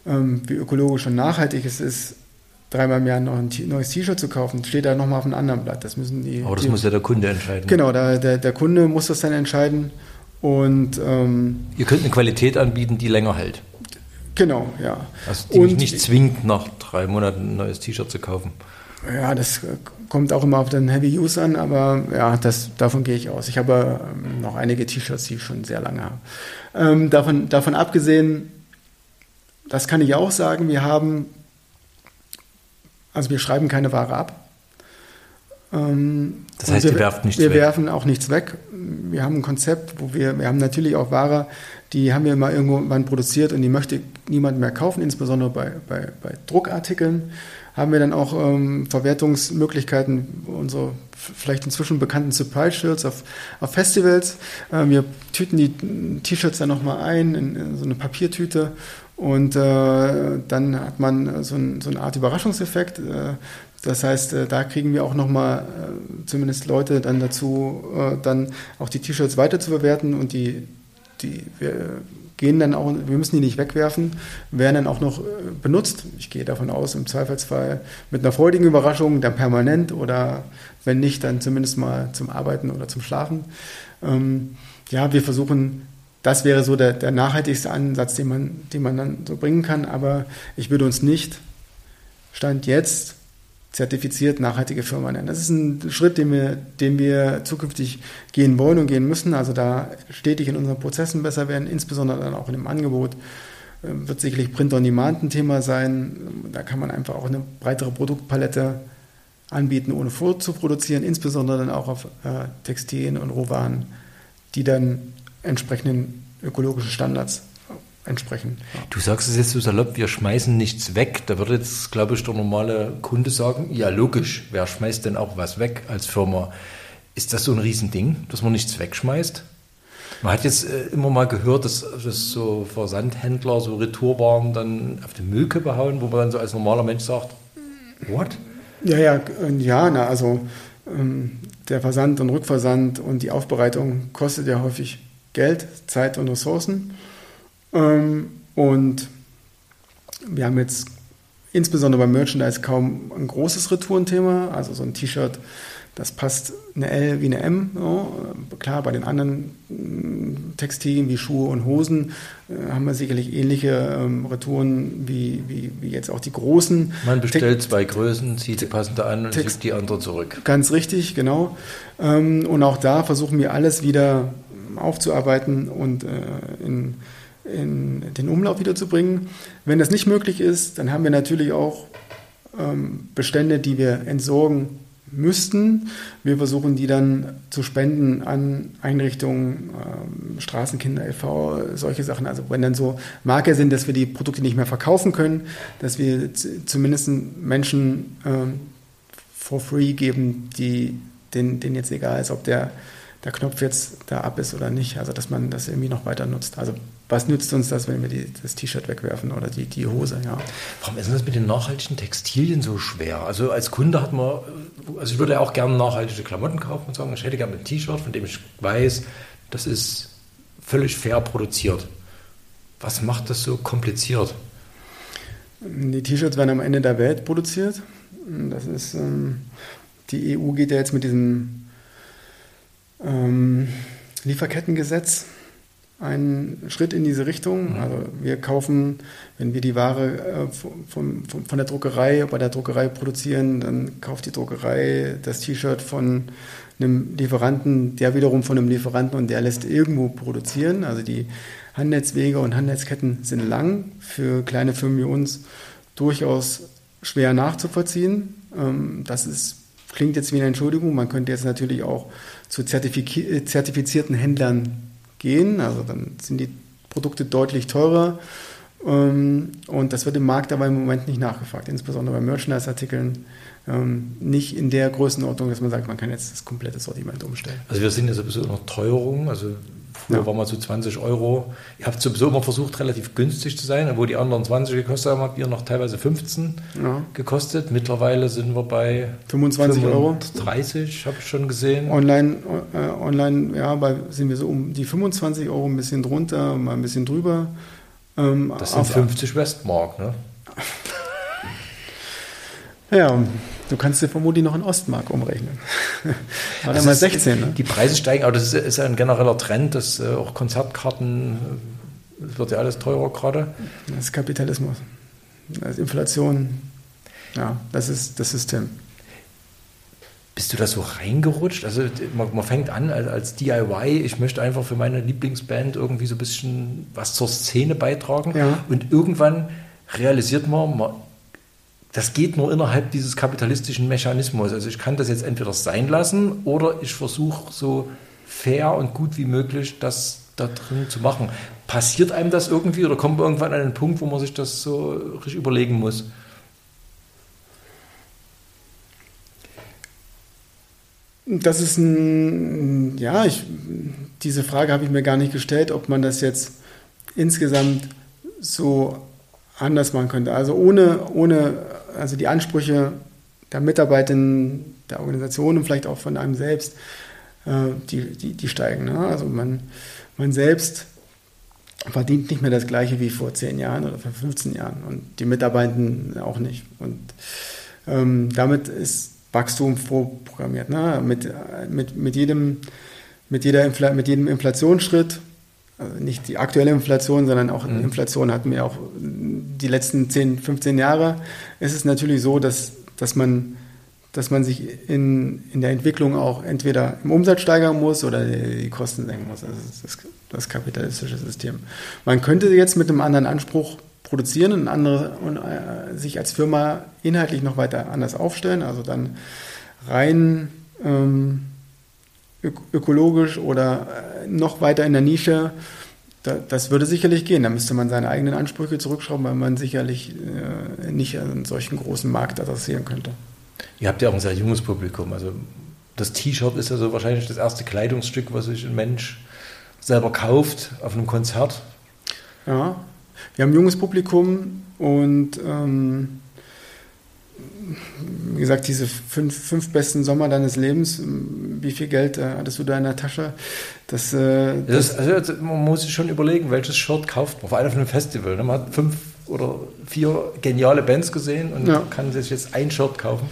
Ähm, wie ökologisch und nachhaltig es ist, dreimal im Jahr noch ein neues T-Shirt zu kaufen, steht da nochmal auf einem anderen Blatt. Das müssen die. Aber das die, muss ja der Kunde entscheiden. Genau, da, der, der Kunde muss das dann entscheiden. Und ähm, ihr könnt eine Qualität anbieten, die länger hält. Genau, ja. Also die mich nicht zwingt, nach drei Monaten ein neues T-Shirt zu kaufen. Ja, das äh, kommt auch immer auf den Heavy Use an, aber ja, das, davon gehe ich aus. Ich habe ähm, noch einige T-Shirts, die ich schon sehr lange habe. Ähm, davon, davon abgesehen, das kann ich auch sagen, wir haben, also wir schreiben keine Ware ab. Ähm, das heißt, wir, ihr werft nichts wir weg? Wir werfen auch nichts weg. Wir haben ein Konzept, wo wir, wir haben natürlich auch Ware, die haben wir mal irgendwann produziert und die möchte niemand mehr kaufen, insbesondere bei, bei, bei Druckartikeln haben wir dann auch ähm, Verwertungsmöglichkeiten, unsere vielleicht inzwischen bekannten Surprise-Shirts auf, auf Festivals. Äh, wir tüten die T-Shirts dann nochmal ein in, in, so eine Papiertüte und äh, dann hat man so, ein, so eine Art Überraschungseffekt. Äh, das heißt, äh, da kriegen wir auch nochmal äh, zumindest Leute dann dazu, äh, dann auch die T-Shirts weiter zu bewerten und die, die wir gehen dann auch, wir müssen die nicht wegwerfen, werden dann auch noch äh, benutzt. Ich gehe davon aus, im Zweifelsfall mit einer freudigen Überraschung, dann permanent oder wenn nicht, dann zumindest mal zum Arbeiten oder zum Schlafen. Ähm, ja, wir versuchen, das wäre so der, der nachhaltigste Ansatz, den man, den man dann so bringen kann, aber ich würde uns nicht Stand jetzt zertifiziert nachhaltige Firma nennen. Das ist ein Schritt, den wir, den wir zukünftig gehen wollen und gehen müssen. Also da stetig in unseren Prozessen besser werden, insbesondere dann auch in dem Angebot. Äh, wird sicherlich Print on Demand ein Thema sein. Da kann man einfach auch eine breitere Produktpalette anbieten, ohne vorzuproduzieren, insbesondere dann auch auf äh, Textilien und Rohwaren, die dann entsprechenden ökologischen Standards entsprechen. Ja. Du sagst es jetzt so salopp, wir schmeißen nichts weg. Da würde jetzt, glaube ich, der normale Kunde sagen, ja logisch, wer schmeißt denn auch was weg als Firma? Ist das so ein Riesending, dass man nichts wegschmeißt? Man hat jetzt äh, immer mal gehört, dass, dass so Versandhändler so Retourwaren dann auf die Müllkippe hauen, wo man dann so als normaler Mensch sagt, what? Ja, ja, ja, na, also ähm, der Versand und Rückversand und die Aufbereitung kostet ja häufig Geld, Zeit und Ressourcen. Ähm, und wir haben jetzt insbesondere beim Merchandise kaum ein großes Retourenthema. Also so ein T-Shirt, das passt eine L wie eine M. So. Klar, bei den anderen mm, Textilien wie Schuhe und Hosen äh, haben wir sicherlich ähnliche ähm, Retouren wie, wie, wie jetzt auch die großen. Man bestellt Te zwei Größen, zieht die passende an und schickt die andere zurück. Ganz richtig, genau. Ähm, und auch da versuchen wir alles wieder aufzuarbeiten und äh, in in den Umlauf wiederzubringen. Wenn das nicht möglich ist, dann haben wir natürlich auch ähm, Bestände, die wir entsorgen müssten. Wir versuchen die dann zu spenden an Einrichtungen, ähm, Straßenkinder e.V., solche Sachen. Also wenn dann so Marker sind, dass wir die Produkte nicht mehr verkaufen können, dass wir zumindest Menschen ähm, for free geben, die denen, denen jetzt egal ist, ob der, der Knopf jetzt da ab ist oder nicht. Also dass man das irgendwie noch weiter nutzt. Also was nützt uns das, wenn wir die, das T-Shirt wegwerfen oder die, die Hose? Ja. Warum ist das mit den nachhaltigen Textilien so schwer? Also als Kunde hat man, also ich würde ja auch gerne nachhaltige Klamotten kaufen und sagen, ich hätte gerne ein T-Shirt, von dem ich weiß, das ist völlig fair produziert. Was macht das so kompliziert? Die T-Shirts werden am Ende der Welt produziert. Das ist, ähm, die EU geht ja jetzt mit diesem ähm, Lieferkettengesetz ein Schritt in diese Richtung. Mhm. Also wir kaufen, wenn wir die Ware äh, von, von, von, der Druckerei bei der Druckerei produzieren, dann kauft die Druckerei das T-Shirt von einem Lieferanten, der wiederum von einem Lieferanten und der lässt irgendwo produzieren. Also die Handelswege und Handelsketten sind lang, für kleine Firmen wie uns durchaus schwer nachzuvollziehen. Ähm, das ist, klingt jetzt wie eine Entschuldigung. Man könnte jetzt natürlich auch zu zertifizierten Händlern gehen. Also dann sind die Produkte deutlich teurer. Ähm, und das wird im Markt aber im Moment nicht nachgefragt, insbesondere bei Merchandise-Artikeln. Ähm, nicht in der Größenordnung, dass man sagt, man kann jetzt das komplette Sortiment umstellen. Also wir sind ja sowieso noch Teuerung. Also Früher ja. waren wir so 20 Euro. Ihr habt sowieso immer versucht, relativ günstig zu sein, obwohl die anderen 20 gekostet haben, habt ihr noch teilweise 15 ja. gekostet. Mittlerweile sind wir bei 25 Euro. 30 habe ich schon gesehen. Online, äh, online ja, bei, sind wir so um die 25 Euro, ein bisschen drunter, mal ein bisschen drüber. Ähm, das sind 50 Westmark, ne? <laughs> ja, Du kannst dir vermutlich noch in Ostmark umrechnen. <laughs> War dann mal 16. Ne? Die Preise steigen, aber das ist, ist ein genereller Trend, dass äh, auch Konzertkarten äh, es wird ja alles teurer gerade. Das ist Kapitalismus. Das ist Inflation. Ja, das ist das System. Bist du da so reingerutscht? Also man, man fängt an als, als, DIY, ich möchte einfach für meine Lieblingsband irgendwie so ein bisschen was zur Szene beitragen. Ja. Und irgendwann realisiert man, man, das geht nur innerhalb dieses kapitalistischen Mechanismus. Also ich kann das jetzt entweder sein lassen oder ich versuche so fair und gut wie möglich das da drin zu machen. Passiert einem das irgendwie oder kommt man irgendwann an einen Punkt, wo man sich das so richtig überlegen muss? Das ist ein, ja, ich, diese Frage habe ich mir gar nicht gestellt, ob man das jetzt insgesamt so anders machen könnte. Also ohne, ohne also die Ansprüche der Mitarbeitenden, der Organisation und vielleicht auch von einem selbst, äh, die, die, die steigen. Ne? Also man, man selbst verdient nicht mehr das gleiche wie vor 10 Jahren oder vor 15 Jahren und die Mitarbeitenden auch nicht. Und ähm, damit ist Wachstum vorprogrammiert. Ne? Mit, mit, mit, jedem, mit, jeder Infl mit jedem Inflationsschritt, nicht die aktuelle Inflation, sondern auch mhm. Inflation hatten wir auch die letzten 10, 15 Jahre, ist es natürlich so, dass, dass, man, dass man sich in, in der Entwicklung auch entweder im Umsatz steigern muss oder die Kosten senken muss. Also das ist das kapitalistische System. Man könnte jetzt mit einem anderen Anspruch produzieren und, andere, und äh, sich als Firma inhaltlich noch weiter anders aufstellen, also dann rein ähm, ökologisch oder äh, noch weiter in der Nische, da, das würde sicherlich gehen. Da müsste man seine eigenen Ansprüche zurückschrauben, weil man sicherlich äh, nicht einen solchen großen Markt adressieren könnte. Ihr habt ja auch ein sehr junges Publikum. Also das T-Shirt ist ja so wahrscheinlich das erste Kleidungsstück, was sich ein Mensch selber kauft auf einem Konzert. Ja, wir haben ein junges Publikum und ähm, wie gesagt, diese fünf, fünf besten Sommer deines Lebens, wie viel Geld äh, hattest du da in der Tasche? Das, äh, das, also, man muss sich schon überlegen, welches Shirt kauft man, vor allem auf einem Festival. Ne? Man hat fünf oder vier geniale Bands gesehen und ja. kann sich jetzt ein Shirt kaufen.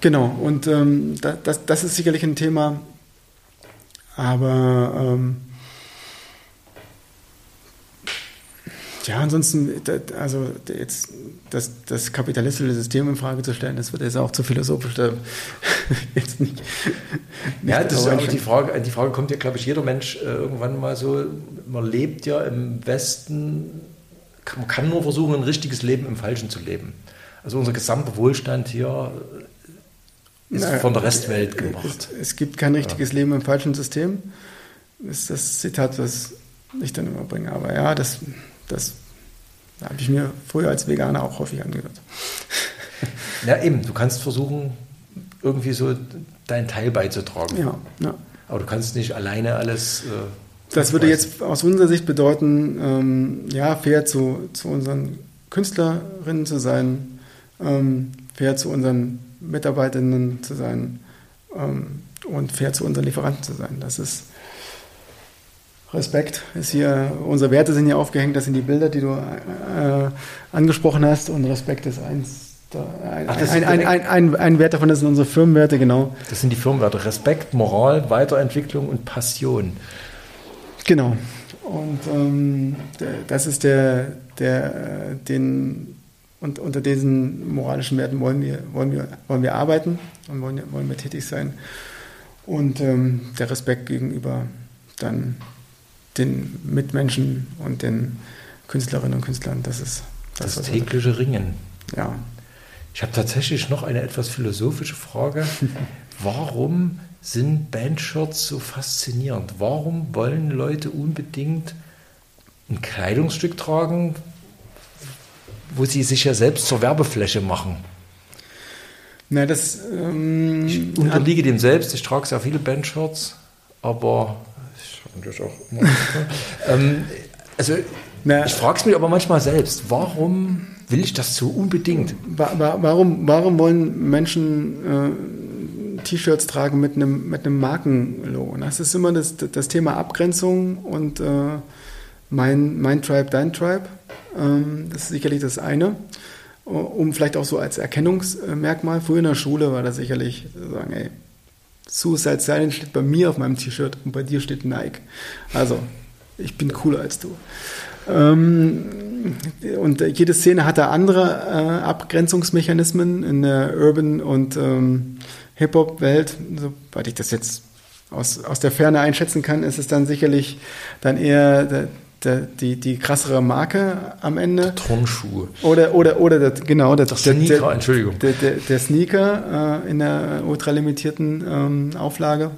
Genau, und ähm, das, das ist sicherlich ein Thema, aber ähm, Ja, ansonsten, also jetzt das, das kapitalistische System in Frage zu stellen, das wird jetzt auch zu philosophisch. Da <laughs> jetzt nicht, nicht ja, das ist aber die Frage, die Frage kommt ja, glaube ich, jeder Mensch äh, irgendwann mal so. Man lebt ja im Westen, man kann nur versuchen, ein richtiges Leben im Falschen zu leben. Also unser gesamter Wohlstand hier ist naja, von der Restwelt gemacht. Es, es gibt kein richtiges ja. Leben im falschen System. Das ist das Zitat, was ich dann immer bringe. Aber ja, das das habe ich mir früher als Veganer auch häufig angehört. <laughs> Ja, eben, du kannst versuchen, irgendwie so deinen Teil beizutragen. Ja, ja. Aber du kannst nicht alleine alles. Äh, das würde jetzt aus unserer Sicht bedeuten, ähm, ja, fair zu, zu unseren Künstlerinnen zu sein, ähm, fair zu unseren Mitarbeiterinnen zu sein ähm, und fair zu unseren Lieferanten zu sein. Das ist Respekt ist hier, unsere Werte sind hier aufgehängt, das sind die Bilder, die du äh, angesprochen hast und Respekt ist eins. Ein, Ach, ein, ein, ein, ein, Wert davon, das sind unsere Firmenwerte, genau. Das sind die Firmenwerte. Respekt, Moral, Weiterentwicklung und Passion. Genau. Und ähm, das ist der, der, den, und unter diesen moralischen Werten wollen wir, wollen wir, wollen wir arbeiten und wollen, wollen wir tätig sein. Und ähm, der Respekt gegenüber dann den Mitmenschen und den Künstlerinnen und Künstlern. Das ist das, das tägliche Ringen. Ja. Ich habe tatsächlich noch eine etwas philosophische Frage. <laughs> Warum sind Bandshirts so faszinierend? Warum wollen Leute unbedingt ein Kleidungsstück tragen, wo sie sich ja selbst zur Werbefläche machen? Na, das, ähm, ich unterliege dem selbst. Ich trage sehr viele Bandshirts, aber das auch immer. <laughs> ähm, also, Na, ich frage es mich aber manchmal selbst, warum will ich das so unbedingt? Warum, warum wollen Menschen äh, T-Shirts tragen mit einem, mit einem Markenlogo? Das ist immer das, das Thema Abgrenzung und äh, mein, mein Tribe, dein Tribe. Ähm, das ist sicherlich das eine. Um vielleicht auch so als Erkennungsmerkmal. Früher in der Schule war das sicherlich sagen, ey, Suicide Silence steht bei mir auf meinem T-Shirt und bei dir steht Nike. Also, ich bin cooler als du. Ähm, und jede Szene hat da andere äh, Abgrenzungsmechanismen in der Urban- und ähm, Hip-Hop-Welt. Soweit ich das jetzt aus, aus der Ferne einschätzen kann, ist es dann sicherlich dann eher der, der, die, die krassere Marke am Ende. Turnschuhe. Oder, oder, oder der, genau, der, der Sneaker, der, Entschuldigung. Der, der, der Sneaker äh, in der ultralimitierten ähm, Auflage.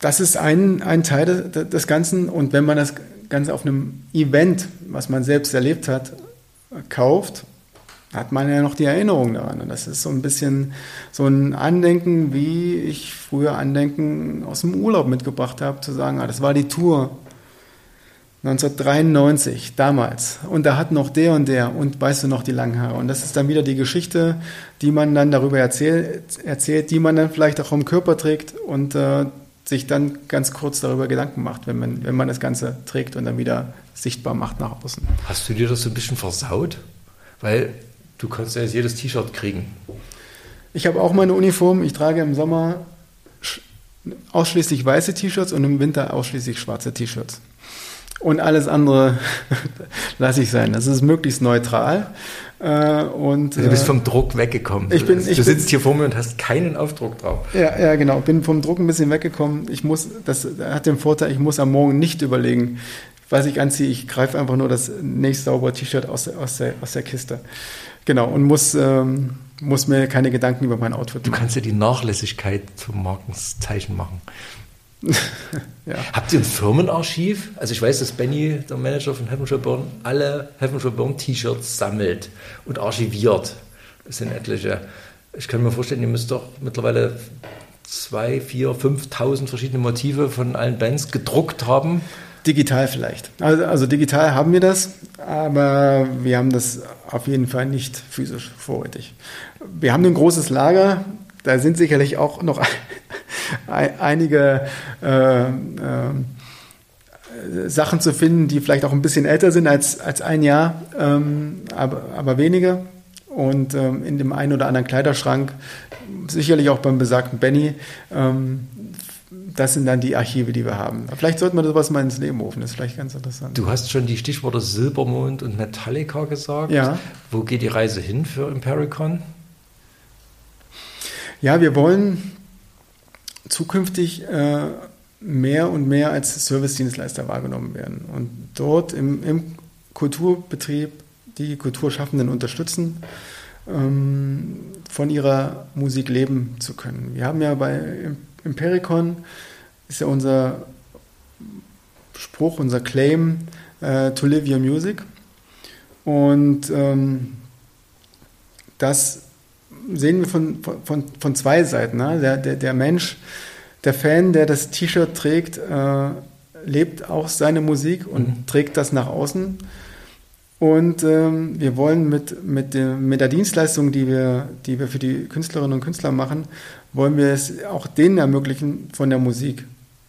Das ist ein, ein Teil des, des Ganzen. Und wenn man das Ganze auf einem Event, was man selbst erlebt hat, kauft, hat man ja noch die Erinnerung daran. Und das ist so ein bisschen so ein Andenken, wie ich früher Andenken aus dem Urlaub mitgebracht habe, zu sagen, ah, das war die Tour 1993, damals. Und da hat noch der und der und weißt du noch die langen Haare. Und das ist dann wieder die Geschichte, die man dann darüber erzählt, erzählt die man dann vielleicht auch am Körper trägt und äh, sich dann ganz kurz darüber Gedanken macht, wenn man, wenn man das Ganze trägt und dann wieder sichtbar macht nach außen. Hast du dir das so ein bisschen versaut? Weil du kannst ja jetzt jedes T-Shirt kriegen. Ich habe auch meine Uniform. Ich trage im Sommer ausschließlich weiße T-Shirts und im Winter ausschließlich schwarze T-Shirts. Und alles andere <laughs> lasse ich sein. Das ist möglichst neutral. Äh, und, du bist äh, vom Druck weggekommen. Ich bin, ich du sitzt bin, hier vor mir und hast keinen Aufdruck drauf. Ja, ja, genau. Bin vom Druck ein bisschen weggekommen. Ich muss, das hat den Vorteil, ich muss am Morgen nicht überlegen, was ich anziehe. Ich greife einfach nur das nächste saubere T-Shirt aus, aus, der, aus der Kiste. Genau. Und muss, ähm, muss mir keine Gedanken über mein Outfit machen. Du kannst ja die Nachlässigkeit zum Markenzeichen machen. <laughs> ja. Habt ihr ein Firmenarchiv? Also ich weiß, dass Benny, der Manager von Heaven Shall Burn, alle Heaven Shall Burn T-Shirts sammelt und archiviert. Das sind etliche. Ich kann mir vorstellen, ihr müsst doch mittlerweile zwei, vier, 5.000 verschiedene Motive von allen Bands gedruckt haben. Digital vielleicht. Also, also, digital haben wir das, aber wir haben das auf jeden Fall nicht physisch vorrätig. Wir haben ein großes Lager, da sind sicherlich auch noch <laughs> einige äh, äh, Sachen zu finden, die vielleicht auch ein bisschen älter sind als, als ein Jahr, ähm, aber, aber weniger. Und ähm, in dem einen oder anderen Kleiderschrank, sicherlich auch beim besagten Benny, ähm, das sind dann die Archive, die wir haben. Vielleicht sollten wir sowas mal ins Leben rufen, das ist vielleicht ganz interessant. Du hast schon die Stichworte Silbermond und Metallica gesagt. Ja. Wo geht die Reise hin für Impericon? Ja, wir wollen zukünftig äh, mehr und mehr als Servicedienstleister wahrgenommen werden und dort im, im Kulturbetrieb die Kulturschaffenden unterstützen, ähm, von ihrer Musik leben zu können. Wir haben ja bei Impericon, ist ja unser Spruch, unser Claim, äh, to live your music. Und ähm, das sehen wir von, von, von zwei Seiten. Ne? Der, der, der Mensch, der Fan, der das T-Shirt trägt, äh, lebt auch seine Musik und mhm. trägt das nach außen. Und ähm, wir wollen mit, mit, dem, mit der Dienstleistung, die wir, die wir für die Künstlerinnen und Künstler machen, wollen wir es auch denen ermöglichen, von der Musik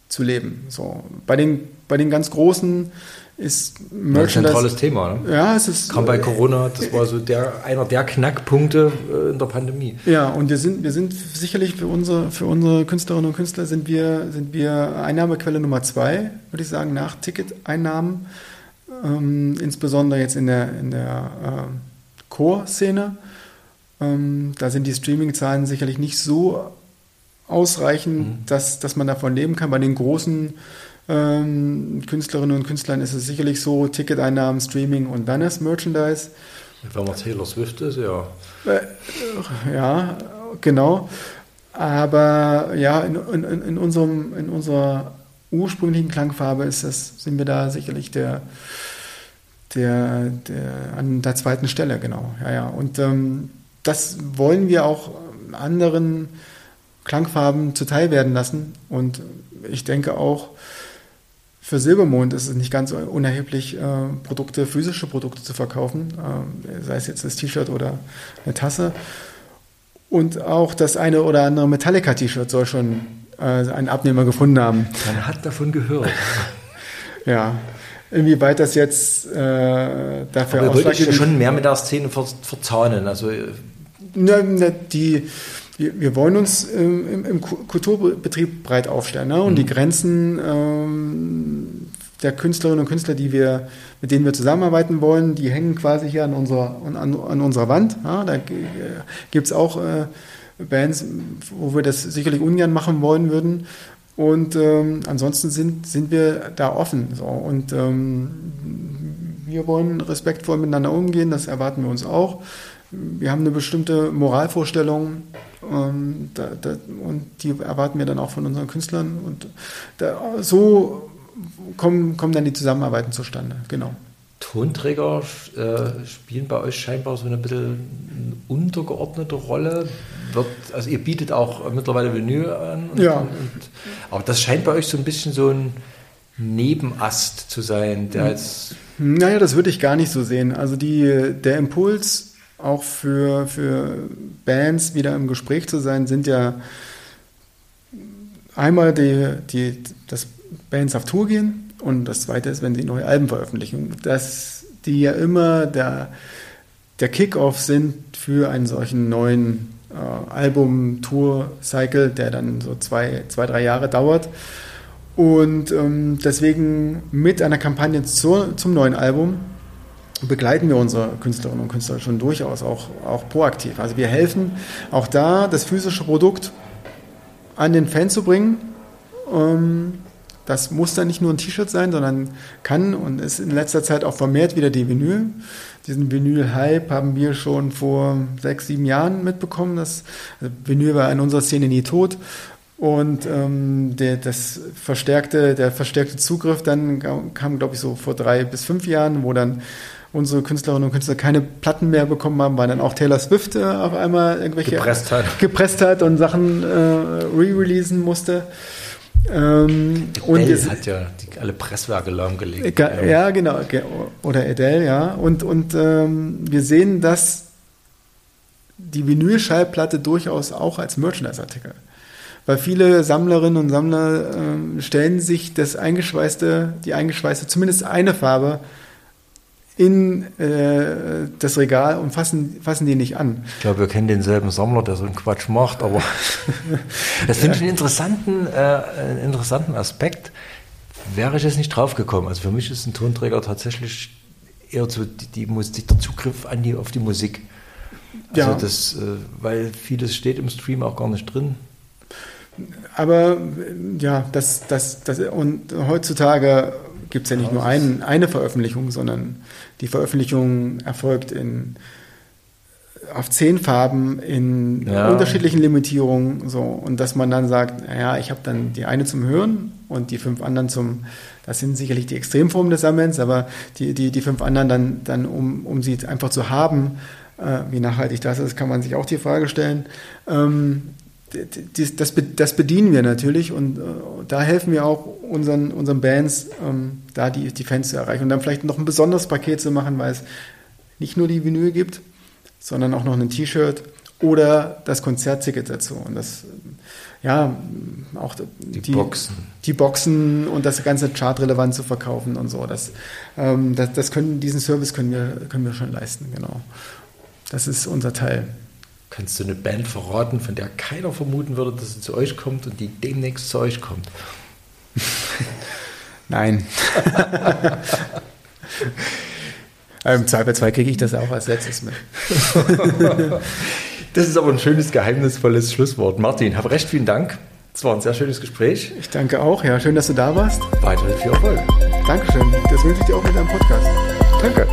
zu leben. So, bei, den, bei den ganz großen ist Merchandise. Das ist ein zentrales Thema. Ne? Ja, es ist. Kam bei Corona, das war so der, einer der Knackpunkte äh, in der Pandemie. Ja, und wir sind, wir sind sicherlich für unsere, für unsere Künstlerinnen und Künstler sind wir, sind wir Einnahmequelle Nummer zwei, würde ich sagen, nach Ticketeinnahmen. Ähm, insbesondere jetzt in der, in der äh, Core-Szene. Ähm, da sind die Streaming-Zahlen sicherlich nicht so ausreichend, mhm. dass, dass man davon leben kann. Bei den großen ähm, Künstlerinnen und Künstlern ist es sicherlich so, Ticketeinnahmen, Streaming und dann erst Merchandise. Wenn man Taylor Swift ist, ja. Äh, ja, genau. Aber ja, in, in, in, unserem, in unserer ursprünglichen Klangfarbe ist das, sind wir da sicherlich der, der, der an der zweiten Stelle, genau. Ja, ja. Und ähm, das wollen wir auch anderen Klangfarben zuteil werden lassen. Und ich denke auch, für Silbermond ist es nicht ganz unerheblich, äh, Produkte, physische Produkte zu verkaufen, äh, sei es jetzt das T-Shirt oder eine Tasse. Und auch das eine oder andere Metallica-T-Shirt soll schon äh, einen Abnehmer gefunden haben. Man hat davon gehört. <laughs> ja. Inwieweit das jetzt äh, dafür Aber ihr ja schon mehr mit der Szene ver verzahnen. Also, na, na, die, wir, wir wollen uns ähm, im, im, Kulturbetrieb breit aufstellen ne? und mhm. die Grenzen ähm, der Künstlerinnen und Künstler, die wir, mit denen wir zusammenarbeiten wollen, die hängen quasi hier an unserer, an, an unserer Wand. Ja, da gibt es auch äh, Bands, wo wir das sicherlich ungern machen wollen würden. Und ähm, ansonsten sind, sind wir da offen. So. Und ähm, wir wollen respektvoll miteinander umgehen, das erwarten wir uns auch. Wir haben eine bestimmte Moralvorstellung ähm, da, da, und die erwarten wir dann auch von unseren Künstlern. Und da, so kommen, kommen dann die Zusammenarbeiten zustande. Genau. Tonträger äh, spielen bei euch scheinbar so eine bisschen untergeordnete Rolle. Wird, also ihr bietet auch mittlerweile Vinyl an. Und, ja. Und, aber das scheint bei euch so ein bisschen so ein Nebenast zu sein, der jetzt. Naja, das würde ich gar nicht so sehen. Also die, der Impuls, auch für, für Bands wieder im Gespräch zu sein, sind ja einmal die, die, das Bands auf Tour gehen und das zweite ist, wenn sie neue Alben veröffentlichen. Dass die ja immer der, der Kickoff sind für einen solchen neuen äh, Album-Tour-Cycle, der dann so zwei, zwei, drei Jahre dauert. Und ähm, deswegen mit einer Kampagne zur, zum neuen Album begleiten wir unsere Künstlerinnen und Künstler schon durchaus auch, auch proaktiv. Also wir helfen auch da, das physische Produkt an den Fan zu bringen. Ähm, das muss dann nicht nur ein T-Shirt sein, sondern kann und ist in letzter Zeit auch vermehrt wieder die Vinyl. Diesen Vinyl-Hype haben wir schon vor sechs, sieben Jahren mitbekommen. Das Vinyl war in unserer Szene nie tot. Und ähm, der, das verstärkte, der verstärkte Zugriff dann kam, glaube ich, so vor drei bis fünf Jahren, wo dann unsere Künstlerinnen und Künstler keine Platten mehr bekommen haben, weil dann auch Taylor Swift äh, auf einmal irgendwelche gepresst hat, gepresst hat und Sachen äh, re-releasen musste. Ähm, und es hat ja die, alle Presswerke lahmgelegt. Ja, ja, genau. Oder Adele, ja. Und, und ähm, wir sehen, dass die Vinylschallplatte durchaus auch als Merchandise-Artikel. Weil viele Sammlerinnen und Sammler äh, stellen sich das eingeschweißte, die eingeschweißte, zumindest eine Farbe in äh, das Regal und fassen, fassen die nicht an. Ich glaube, wir kennen denselben Sammler, der so einen Quatsch macht, aber <laughs> das finde ich einen interessanten, äh, einen interessanten Aspekt. Wäre ich jetzt nicht drauf gekommen. Also für mich ist ein Tonträger tatsächlich eher so die, die der Zugriff an die, auf die Musik. Also ja. das, äh, weil vieles steht im Stream auch gar nicht drin. Aber ja, das, das, das, und heutzutage gibt es ja nicht nur ein, eine Veröffentlichung, sondern die Veröffentlichung erfolgt in, auf zehn Farben in ja. unterschiedlichen Limitierungen. So, und dass man dann sagt, naja, ich habe dann die eine zum Hören und die fünf anderen zum, das sind sicherlich die Extremformen des Sammelns, aber die, die, die fünf anderen dann, dann um, um sie einfach zu haben, äh, wie nachhaltig das ist, kann man sich auch die Frage stellen. Ähm, das, das, bedienen wir natürlich und äh, da helfen wir auch unseren, unseren Bands, ähm, da die, die Fans zu erreichen und dann vielleicht noch ein besonderes Paket zu machen, weil es nicht nur die Vinyl gibt, sondern auch noch ein T-Shirt oder das Konzertticket dazu. Und das, ja, auch die, die, Boxen. Die Boxen und das ganze chartrelevant zu verkaufen und so. Das, ähm, das, das können, diesen Service können wir, können wir schon leisten, genau. Das ist unser Teil. Kannst du eine Band verraten, von der keiner vermuten würde, dass sie zu euch kommt und die demnächst zu euch kommt? <laughs> Nein. Im Zweifelsfall kriege ich das auch als letztes mit. <laughs> das ist aber ein schönes, geheimnisvolles Schlusswort. Martin, hab recht vielen Dank. Es war ein sehr schönes Gespräch. Ich danke auch. Ja, schön, dass du da warst. Weiterhin viel Erfolg. Dankeschön. Das wünsche ich dir auch mit deinem Podcast. Danke.